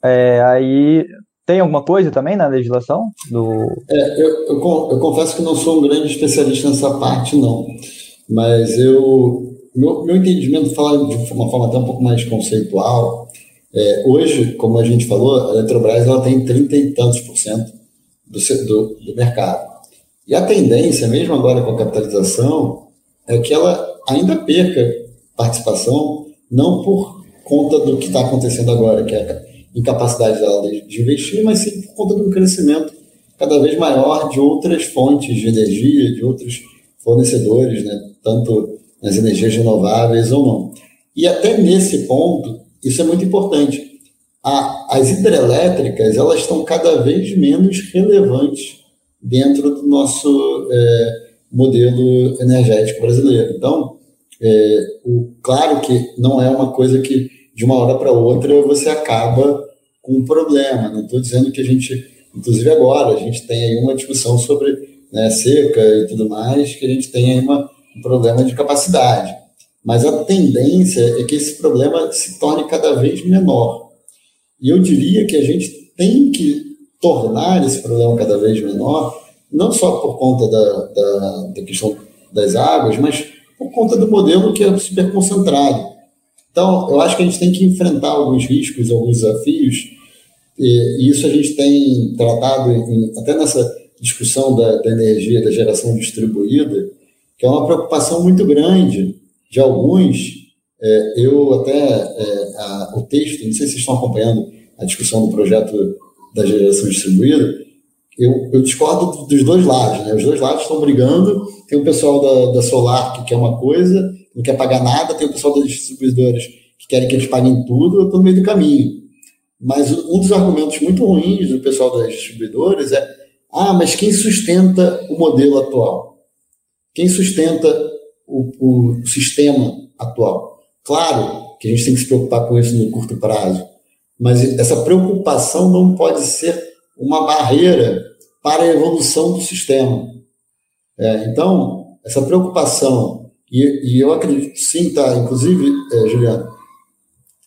É, aí tem alguma coisa também na legislação do? É, eu, eu, eu, confesso que não sou um grande especialista nessa parte, não. Mas eu meu, meu entendimento, falando de uma forma até um pouco mais conceitual, é, hoje, como a gente falou, a Eletrobras ela tem 30 e tantos por cento do, do, do mercado. E a tendência, mesmo agora com a capitalização, é que ela ainda perca participação, não por conta do que está acontecendo agora, que é a incapacidade dela de investir, mas sim por conta do crescimento cada vez maior de outras fontes de energia, de outros fornecedores, né? tanto nas energias renováveis ou não. E até nesse ponto, isso é muito importante. A, as hidrelétricas elas estão cada vez menos relevantes dentro do nosso é, modelo energético brasileiro. Então, é, o, claro que não é uma coisa que de uma hora para outra você acaba com um problema. Não estou dizendo que a gente, inclusive agora, a gente tem aí uma discussão sobre né, seca e tudo mais, que a gente tem aí uma, um problema de capacidade. Mas a tendência é que esse problema se torne cada vez menor. E eu diria que a gente tem que tornar esse problema cada vez menor, não só por conta da, da, da questão das águas, mas por conta do modelo que é super concentrado. Então, eu acho que a gente tem que enfrentar alguns riscos, alguns desafios, e, isso a gente tem tratado em, até nessa discussão da, da, energia, da geração distribuída, que é uma preocupação muito grande de alguns. É, eu até, é, a, o texto, não sei se vocês estão acompanhando a discussão do projeto da geração distribuída, eu, eu discordo dos dois lados, né? Os dois lados estão brigando. Tem o pessoal da, da Solar que quer uma coisa, não quer pagar nada, tem o pessoal das distribuidoras que querem que eles paguem tudo, eu estou no meio do caminho. Mas um dos argumentos muito ruins do pessoal das distribuidoras é: ah, mas quem sustenta o modelo atual? Quem sustenta o, o sistema atual? Claro que a gente tem que se preocupar com isso no curto prazo, mas essa preocupação não pode ser uma barreira para a evolução do sistema. É, então, essa preocupação, e, e, eu acredito sim, tá, inclusive, é,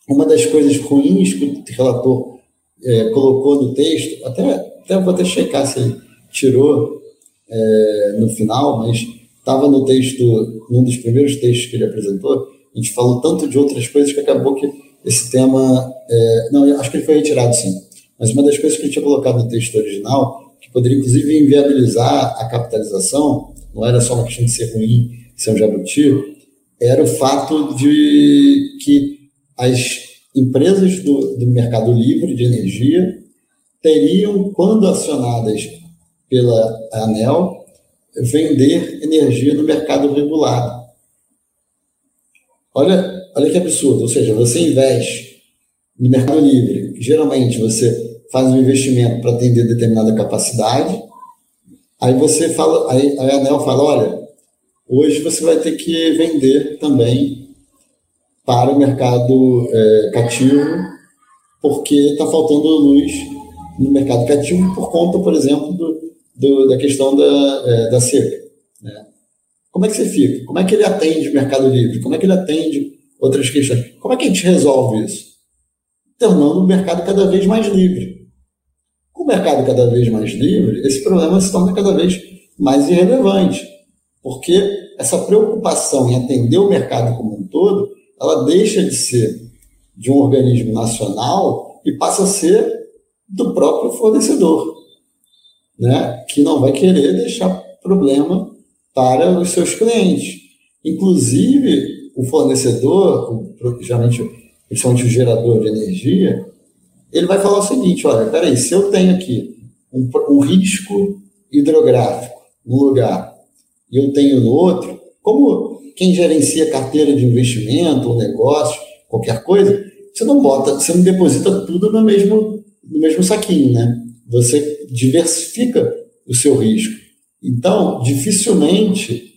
uma das coisas ruins que o relator é, colocou no texto, até, até vou até checar se ele tirou é, no final, mas estava no texto, num dos primeiros textos que ele apresentou, a gente falou tanto de outras coisas que acabou que esse tema. É, não, acho que ele foi retirado sim. Mas uma das coisas que ele tinha colocado no texto original, que poderia inclusive inviabilizar a capitalização, não era só uma questão de ser ruim, ser um jabuti, era o fato de que as empresas do, do mercado livre de energia teriam, quando acionadas pela ANEL, vender energia no mercado regulado. Olha, olha que absurdo. Ou seja, você investe no mercado livre. Geralmente você faz um investimento para atender determinada capacidade. Aí você fala, aí a ANEL fala, olha, hoje você vai ter que vender também para o mercado é, cativo, porque está faltando luz no mercado cativo por conta, por exemplo, do, do, da questão da, é, da seca. Né? Como é que você fica? Como é que ele atende o mercado livre? Como é que ele atende outras questões? Como é que a gente resolve isso? Tornando o mercado cada vez mais livre. Com o mercado cada vez mais livre, esse problema se torna cada vez mais irrelevante, porque essa preocupação em atender o mercado como um todo, ela deixa de ser de um organismo nacional e passa a ser do próprio fornecedor né, que não vai querer deixar problema para os seus clientes. Inclusive, o fornecedor, o, geralmente, principalmente o gerador de energia, ele vai falar o seguinte: olha, peraí, se eu tenho aqui um, um risco hidrográfico num lugar e eu tenho no outro, como quem gerencia carteira de investimento, ou negócio, qualquer coisa, você não bota, você não deposita tudo no mesmo, no mesmo saquinho, né? Você diversifica o seu risco. Então, dificilmente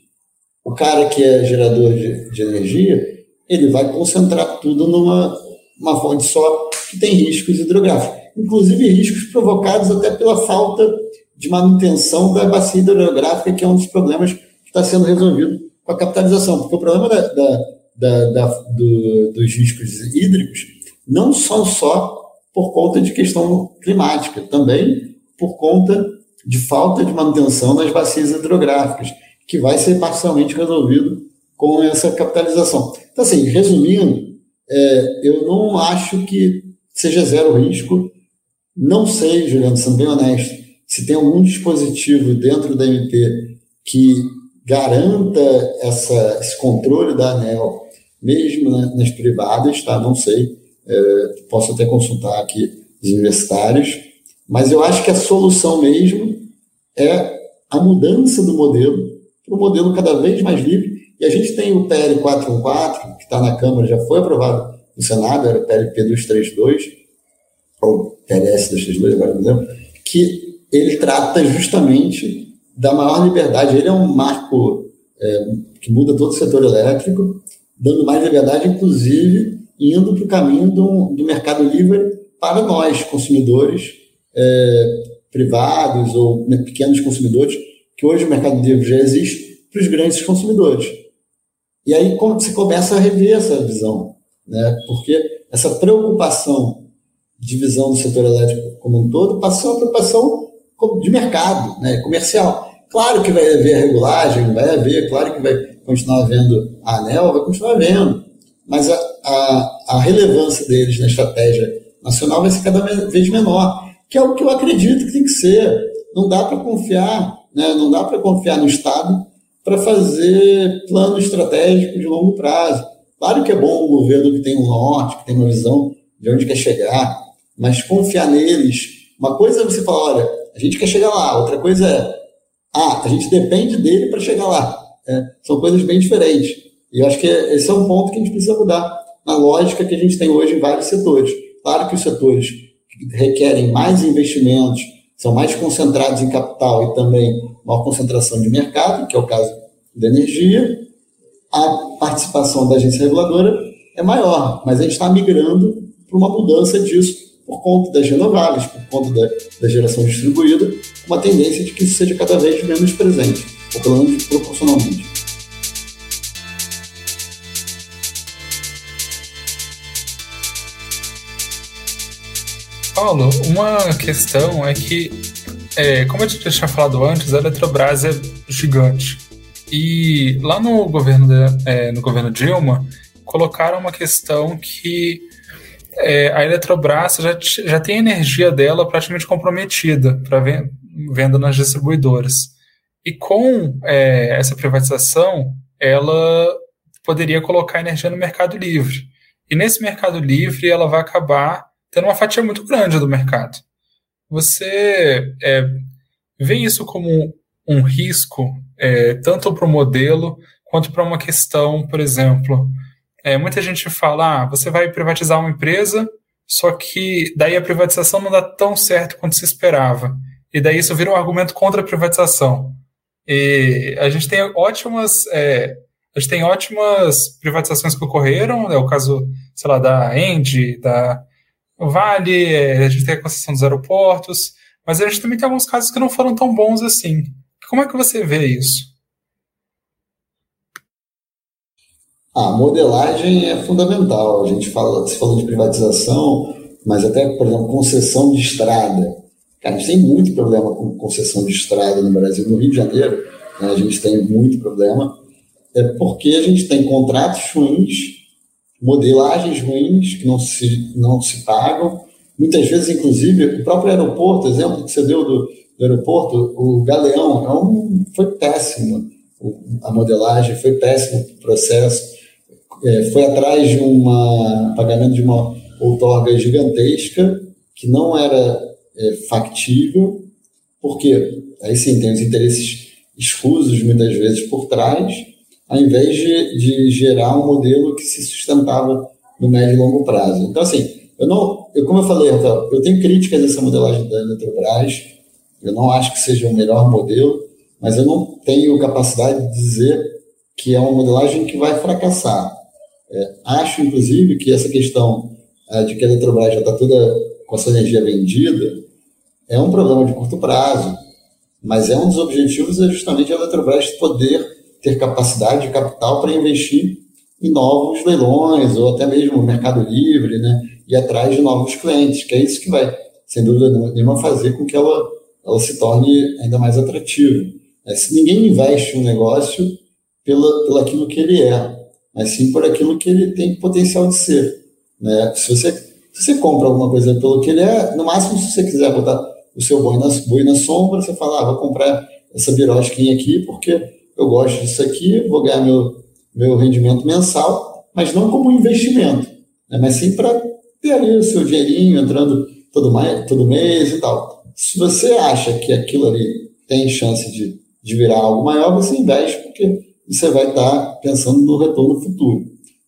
o cara que é gerador de, de energia, ele vai concentrar tudo numa uma fonte só que tem riscos hidrográficos. Inclusive riscos provocados até pela falta de manutenção da bacia hidrográfica, que é um dos problemas que está sendo resolvido com a capitalização. Porque o problema da, da, da, da do, dos riscos hídricos não são só por conta de questão climática, também por conta de falta de manutenção das bacias hidrográficas, que vai ser parcialmente resolvido com essa capitalização. Então, assim, resumindo, é, eu não acho que seja zero risco. Não sei, Juliano, sendo bem honesto, se tem algum dispositivo dentro da MP que garanta essa, esse controle da ANEL, mesmo nas privadas, tá? Não sei. É, posso até consultar aqui os universitários, mas eu acho que a solução mesmo é a mudança do modelo para um modelo cada vez mais livre. E a gente tem o PL 414, que está na Câmara, já foi aprovado no Senado, era o PLP 232, ou PLS 232, agora não lembro, que ele trata justamente da maior liberdade. Ele é um marco é, que muda todo o setor elétrico, dando mais liberdade, inclusive, indo para o caminho do, do, mercado livre para nós, consumidores é, privados ou pequenos consumidores, que hoje o mercado livre já existe, para os grandes consumidores. E aí você começa a rever essa visão, né? porque essa preocupação de visão do setor elétrico como um todo passa a uma preocupação de mercado, né? comercial. Claro que vai haver regulagem, vai haver, claro que vai continuar havendo a ANEL, vai continuar havendo, mas a, a, a relevância deles na estratégia nacional vai ser cada vez menor, que é o que eu acredito que tem que ser. Não dá para confiar, né? não dá para confiar no Estado para fazer plano estratégico de longo prazo. Claro que é bom um governo que tem um norte, que tem uma visão de onde quer chegar, mas confiar neles. Uma coisa é você falar, olha, a gente quer chegar lá, outra coisa é, ah, a gente depende dele para chegar lá. É, são coisas bem diferentes. E eu acho que esse é um ponto que a gente precisa mudar na lógica que a gente tem hoje em vários setores. Claro que os setores que requerem mais investimentos, são mais concentrados em capital e também maior concentração de mercado, que é o caso da energia, a participação da agência reguladora é maior, mas a gente está migrando para uma mudança disso, por conta das renováveis, por conta da, da geração distribuída, uma tendência de que isso seja cada vez menos presente, ou pelo menos proporcionalmente. Paulo, uma questão é que, é, como já tinha falado antes, a Eletrobras é gigante. E lá no governo, de, é, no governo Dilma, colocaram uma questão que é, a Eletrobras já, já tem a energia dela praticamente comprometida para venda nas distribuidoras. E com é, essa privatização, ela poderia colocar energia no mercado livre. E nesse mercado livre, ela vai acabar tendo uma fatia muito grande do mercado. Você é, vê isso como um risco, é, tanto para o modelo quanto para uma questão, por exemplo. É, muita gente fala, ah, você vai privatizar uma empresa, só que daí a privatização não dá tão certo quanto se esperava. E daí isso vira um argumento contra a privatização. E a gente tem ótimas, é, a gente tem ótimas privatizações que ocorreram, é o caso, sei lá, da Engie, da Vale, a gente tem a concessão dos aeroportos, mas a gente também tem alguns casos que não foram tão bons assim. Como é que você vê isso? A modelagem é fundamental. A gente fala, você falou de privatização, mas até, por exemplo, concessão de estrada. Cara, a gente tem muito problema com concessão de estrada no Brasil. No Rio de Janeiro, né, a gente tem muito problema. É porque a gente tem contratos ruins modelagens ruins que não se, não se pagam. Muitas vezes, inclusive, o próprio aeroporto, exemplo que você deu do, do aeroporto, o Galeão, é um, foi péssimo. A modelagem foi péssimo o processo. É, foi atrás de um pagamento de uma outorga gigantesca que não era é, factível, porque aí sim tem os interesses escusos muitas vezes por trás, ao invés de, de gerar um modelo que se sustentava no médio e longo prazo. Então, assim, eu não, eu, como eu falei, eu tenho críticas a essa modelagem da Eletrobras, eu não acho que seja o melhor modelo, mas eu não tenho capacidade de dizer que é uma modelagem que vai fracassar. É, acho, inclusive, que essa questão é, de que a Eletrobras já está toda com a sua energia vendida é um problema de curto prazo, mas é um dos objetivos é justamente a Eletrobras poder ter capacidade de capital para investir em novos leilões ou até mesmo no Mercado Livre, né? E atrás de novos clientes, que é isso que vai, sem dúvida nenhuma, fazer com que ela, ela se torne ainda mais atrativa. É, se ninguém investe um negócio pela, pelo aquilo que ele é, mas sim por aquilo que ele tem potencial de ser. Né? Se, você, se você compra alguma coisa pelo que ele é, no máximo, se você quiser botar o seu boi na, boi na sombra, você fala, ah, vou comprar essa birosquinha aqui porque eu gosto disso aqui, vou ganhar meu, meu rendimento mensal, mas não como investimento, né? mas sim para ter ali o seu dinheirinho entrando todo, mais, todo mês e tal. Se você acha que aquilo ali tem chance de, de virar algo maior, você investe, porque você vai estar pensando no retorno futuro.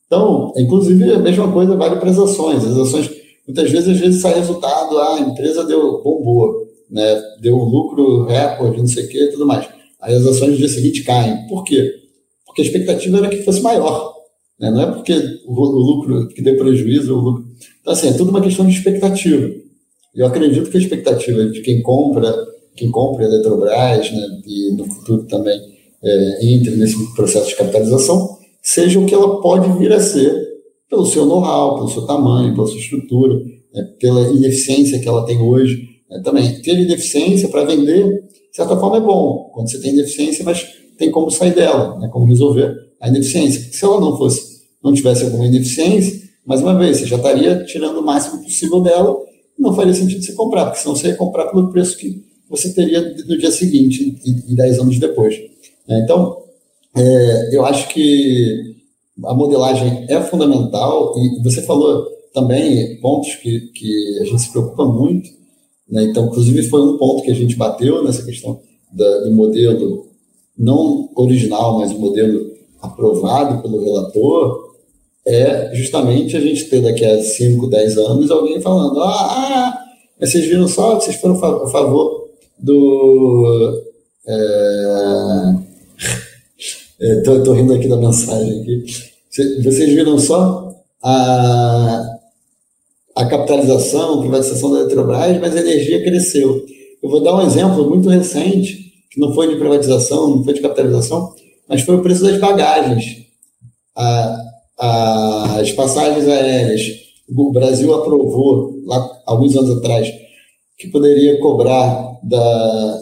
Então, inclusive, a mesma coisa vale para as ações. As ações, muitas vezes, às vezes sai resultado, ah, a empresa deu bombou, né? deu um lucro recorde, não sei o quê, tudo mais. Aí as ações no dia seguinte caem. Por quê? Porque a expectativa era que fosse maior. Né? Não é porque o, o lucro, que deu prejuízo, o lucro. Então, assim, é tudo uma questão de expectativa. Eu acredito que a expectativa de quem compra, quem compra a Eletrobras, né, e no futuro também é, entre nesse processo de capitalização, seja o que ela pode vir a ser pelo seu know-how, pelo seu tamanho, pela sua estrutura, né, pela ineficiência que ela tem hoje. Né, também ter ineficiência para vender de certa forma é bom, quando você tem deficiência, mas tem como sair dela, né, como resolver a ineficiência. Porque se ela não fosse, não tivesse alguma ineficiência, mais uma vez, você já estaria tirando o máximo possível dela, não faria sentido você comprar, porque senão você ia comprar pelo preço que você teria no dia seguinte e, e dez anos depois. É, então, é, eu acho que a modelagem é fundamental e você falou também pontos que, que a gente se preocupa muito, né? Então, inclusive, foi um ponto que a gente bateu nessa questão da, do modelo não original, mas o modelo aprovado pelo relator, é justamente a gente ter daqui a 5, 10 anos alguém falando: ah, ah, mas vocês viram só vocês foram a favor do. Estou é, rindo aqui da mensagem aqui. Vocês viram só a, a capitalização, a privatização da Eletrobras, mas a energia cresceu. Eu vou dar um exemplo muito recente, que não foi de privatização, não foi de capitalização, mas foi o preço das bagagens. A, a, as passagens aéreas. O Brasil aprovou, lá, alguns anos atrás, que poderia cobrar da,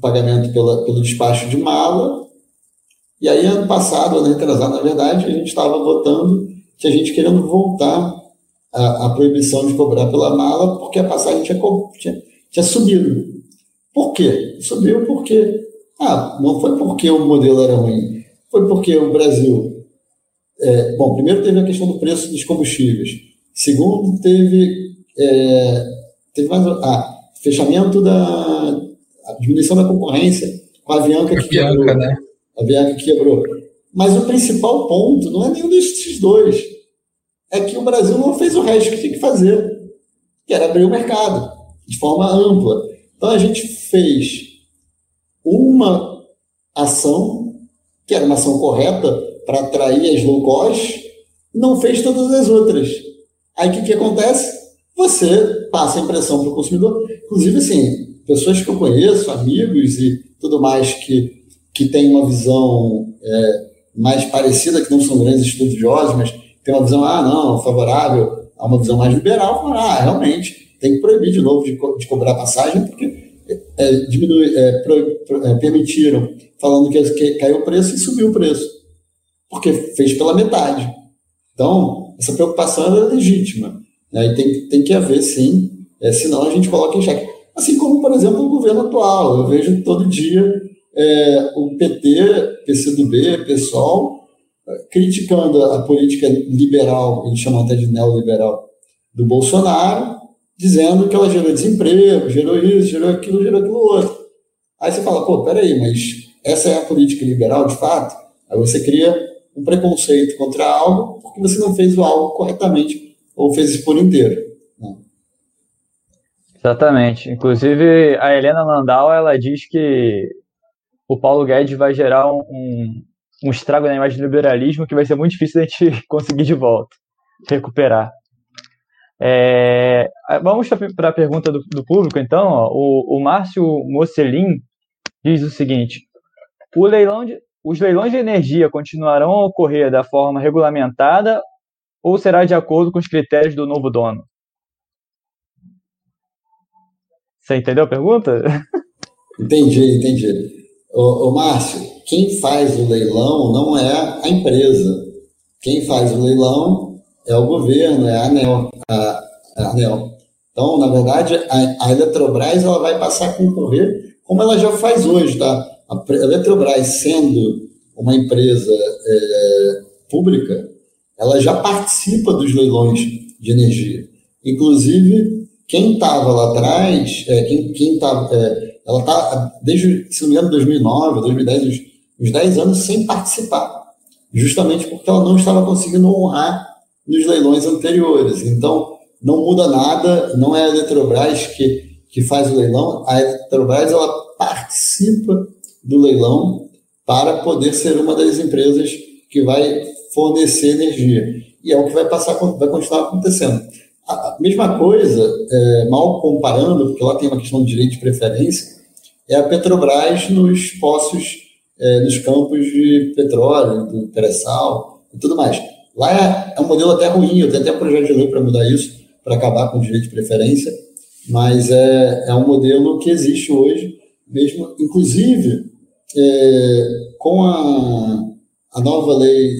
pagamento pela, pelo despacho de mala. E aí, ano passado, ano retrasado, na verdade, a gente estava votando que a gente querendo voltar a, a, proibição de cobrar pela mala, porque a passagem tinha, tinha, tinha subido. Por quê? Subiu porque. Ah, não foi porque o modelo era ruim, foi porque o Brasil. É, bom, primeiro teve a questão do preço dos combustíveis. Segundo, teve. É, teve mais. Ah, fechamento da. diminuição da concorrência com a Avianca que quebrou. Né? A Avianca que quebrou. Mas o principal ponto não é nenhum desses dois é que o Brasil não fez o resto que tinha que fazer, que era abrir o mercado de forma ampla. Então a gente fez uma ação, que era uma ação correta para atrair as low cost, não fez todas as outras. Aí o que, que acontece? Você passa a impressão para o consumidor. Inclusive, assim, pessoas que eu conheço, amigos e tudo mais que, que têm uma visão é, mais parecida, que não são grandes estudiosos, mas tem uma visão, ah, não, favorável a uma visão mais liberal, fala, ah, realmente, tem que proibir de novo de, co de cobrar passagem, porque é, diminui, é, pro, é, permitiram, falando que, que, caiu o preço e subiu o preço, porque fez pela metade. Então, essa preocupação é legítima, né, e tem, tem que haver, sim, é, senão a gente coloca em xeque. Assim como, por exemplo, o governo atual, eu vejo todo dia é, o PT, PCdoB, PSOL, criticando a política liberal, eles chamam até de neoliberal, do Bolsonaro, dizendo que ela gerou desemprego, gerou isso, gerou aquilo, gerou aquilo outro. Aí você fala, pô, peraí, mas essa é a política liberal de fato? Aí você cria um preconceito contra algo porque você não fez o algo corretamente ou fez isso por inteiro. Não. Exatamente. Inclusive, a Helena Landau, ela diz que o Paulo Guedes vai gerar um, um estrago na imagem do liberalismo que vai ser muito difícil da gente conseguir de volta, recuperar. É, vamos para a pergunta do, do, público, então. Ó. O, o Márcio Mocelin diz o seguinte: o leilão de, os leilões de energia continuarão a ocorrer da forma regulamentada ou será de acordo com os critérios do novo dono? Você entendeu a pergunta? Entendi, entendi. Ô, ô Márcio, quem faz o leilão não é a empresa. Quem faz o leilão é o governo, é a ANEL. A, a ANEL. Então, na verdade, a, a, Eletrobras ela vai passar a concorrer como ela já faz hoje. Tá? A Eletrobras, sendo uma empresa é, pública, ela já participa dos leilões de energia. Inclusive, quem estava lá atrás, é, quem, quem é, ela está, desde, se não me engano, 2009, 2010, uns, uns 10 anos sem participar, justamente porque ela não estava conseguindo honrar nos leilões anteriores. Então, não muda nada, não é a Eletrobras que, que faz o leilão, a Eletrobras ela participa do leilão para poder ser uma das empresas que vai fornecer energia. E é o que vai passar, vai continuar acontecendo. A mesma coisa, é, mal comparando, porque lá tem uma questão de direito de preferência, é a Petrobras nos poços, é, nos campos de petróleo, do pré-sal e tudo mais. Lá é, é, um modelo até ruim, eu tenho até projeto de lei para mudar isso, para acabar com o direito de preferência, mas é, é um modelo que existe hoje, mesmo, inclusive, é, com a, a nova lei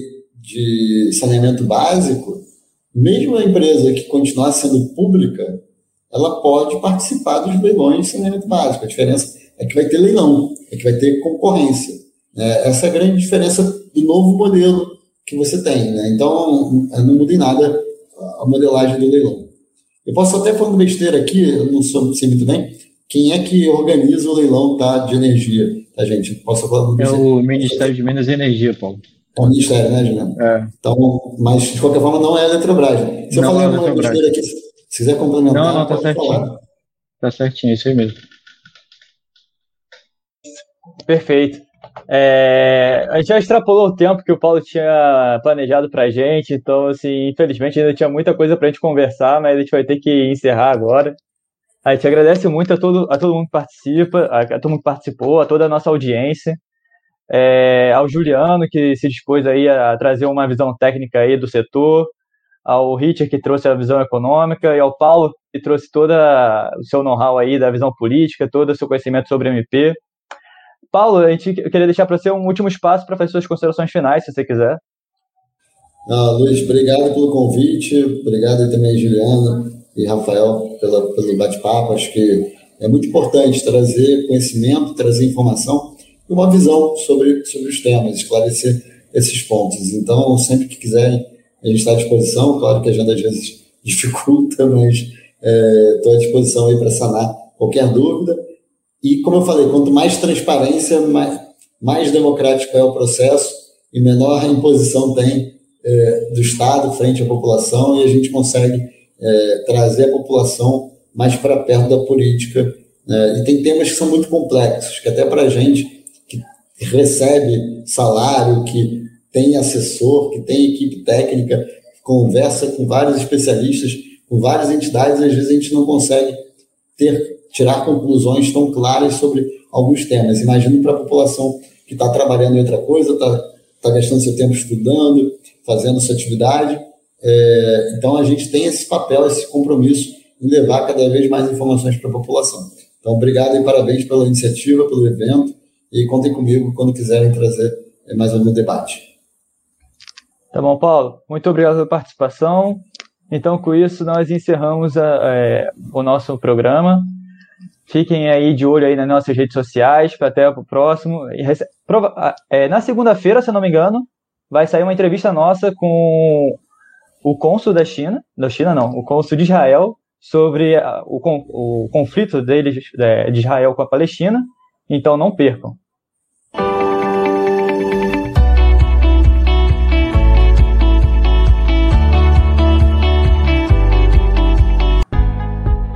de saneamento básico, mesmo a empresa que continuar sendo pública, ela pode participar dos leilões de saneamento básico. A diferença é que vai ter leilão, é que vai ter concorrência. É, essa é a grande diferença do novo modelo que você tem. Né? Então, não muda em nada a modelagem do leilão. Eu posso até falando besteira aqui, eu não sou, sei muito bem, quem é que organiza o leilão tá, de energia, tá, gente? Posso falar É o Ministério de Minas e Energia, Paulo. É o Ministério, né, Juliano? É. Então, mas, de qualquer forma, não é a Eletrobras. Se eu falar é uma besteira aqui, se quiser complementar, não, não, tá certinho. Falar. Tá certinho, isso aí mesmo. Perfeito. É, a gente já extrapolou o tempo que o Paulo tinha planejado pra gente, então, assim, infelizmente ainda tinha muita coisa pra gente conversar, mas a gente vai ter que encerrar agora. A gente agradece muito a todo, a todo mundo que participa, a, a todo mundo que participou, a toda a nossa audiência, é, ao Juliano, que se dispôs aí a trazer uma visão técnica aí do setor, ao Richard, que trouxe a visão econômica, e ao Paulo, que trouxe toda o seu know-how aí da visão política, todo o seu conhecimento sobre MP. Paulo, a gente queria deixar para você um último espaço para fazer suas considerações finais, se você quiser. Ah, Luiz, obrigado pelo convite, obrigado também, Juliana e Rafael, pela, pelo bate-papo. Acho que é muito importante trazer conhecimento, trazer informação e uma visão sobre, sobre os temas, esclarecer esses pontos. Então, sempre que quiserem, a gente está à disposição. Claro que a agenda às vezes dificulta, mas estou é, à disposição aí para sanar qualquer dúvida. E, como eu falei, quanto mais transparência, mais, mais democrático é o processo e menor a imposição tem é, do Estado frente à população e a gente consegue é, trazer a população mais para perto da política. É, e tem temas que são muito complexos, que até para a gente que recebe salário, que tem assessor, que tem equipe técnica, conversa com vários especialistas, com várias entidades, às vezes a gente não consegue ter tirar conclusões tão claras sobre alguns temas. Imagino para a população que está trabalhando em outra coisa, está tá gastando seu tempo estudando, fazendo sua atividade. É, então, a gente tem esse papel, esse compromisso em levar cada vez mais informações para a população. Então, obrigado e parabéns pela iniciativa, pelo evento, e contem comigo quando quiserem trazer mais algum debate. Tá bom, Paulo. Muito obrigado pela participação. Então, com isso, nós encerramos a, é, o nosso programa. Fiquem aí de olho aí nas nossas redes sociais, para até o próximo. É, na segunda-feira, se eu não me engano, vai sair uma entrevista nossa com o cônsul da China, da China não, o cônsul de Israel, sobre o, o conflito deles, é, de Israel com a Palestina. Então não percam.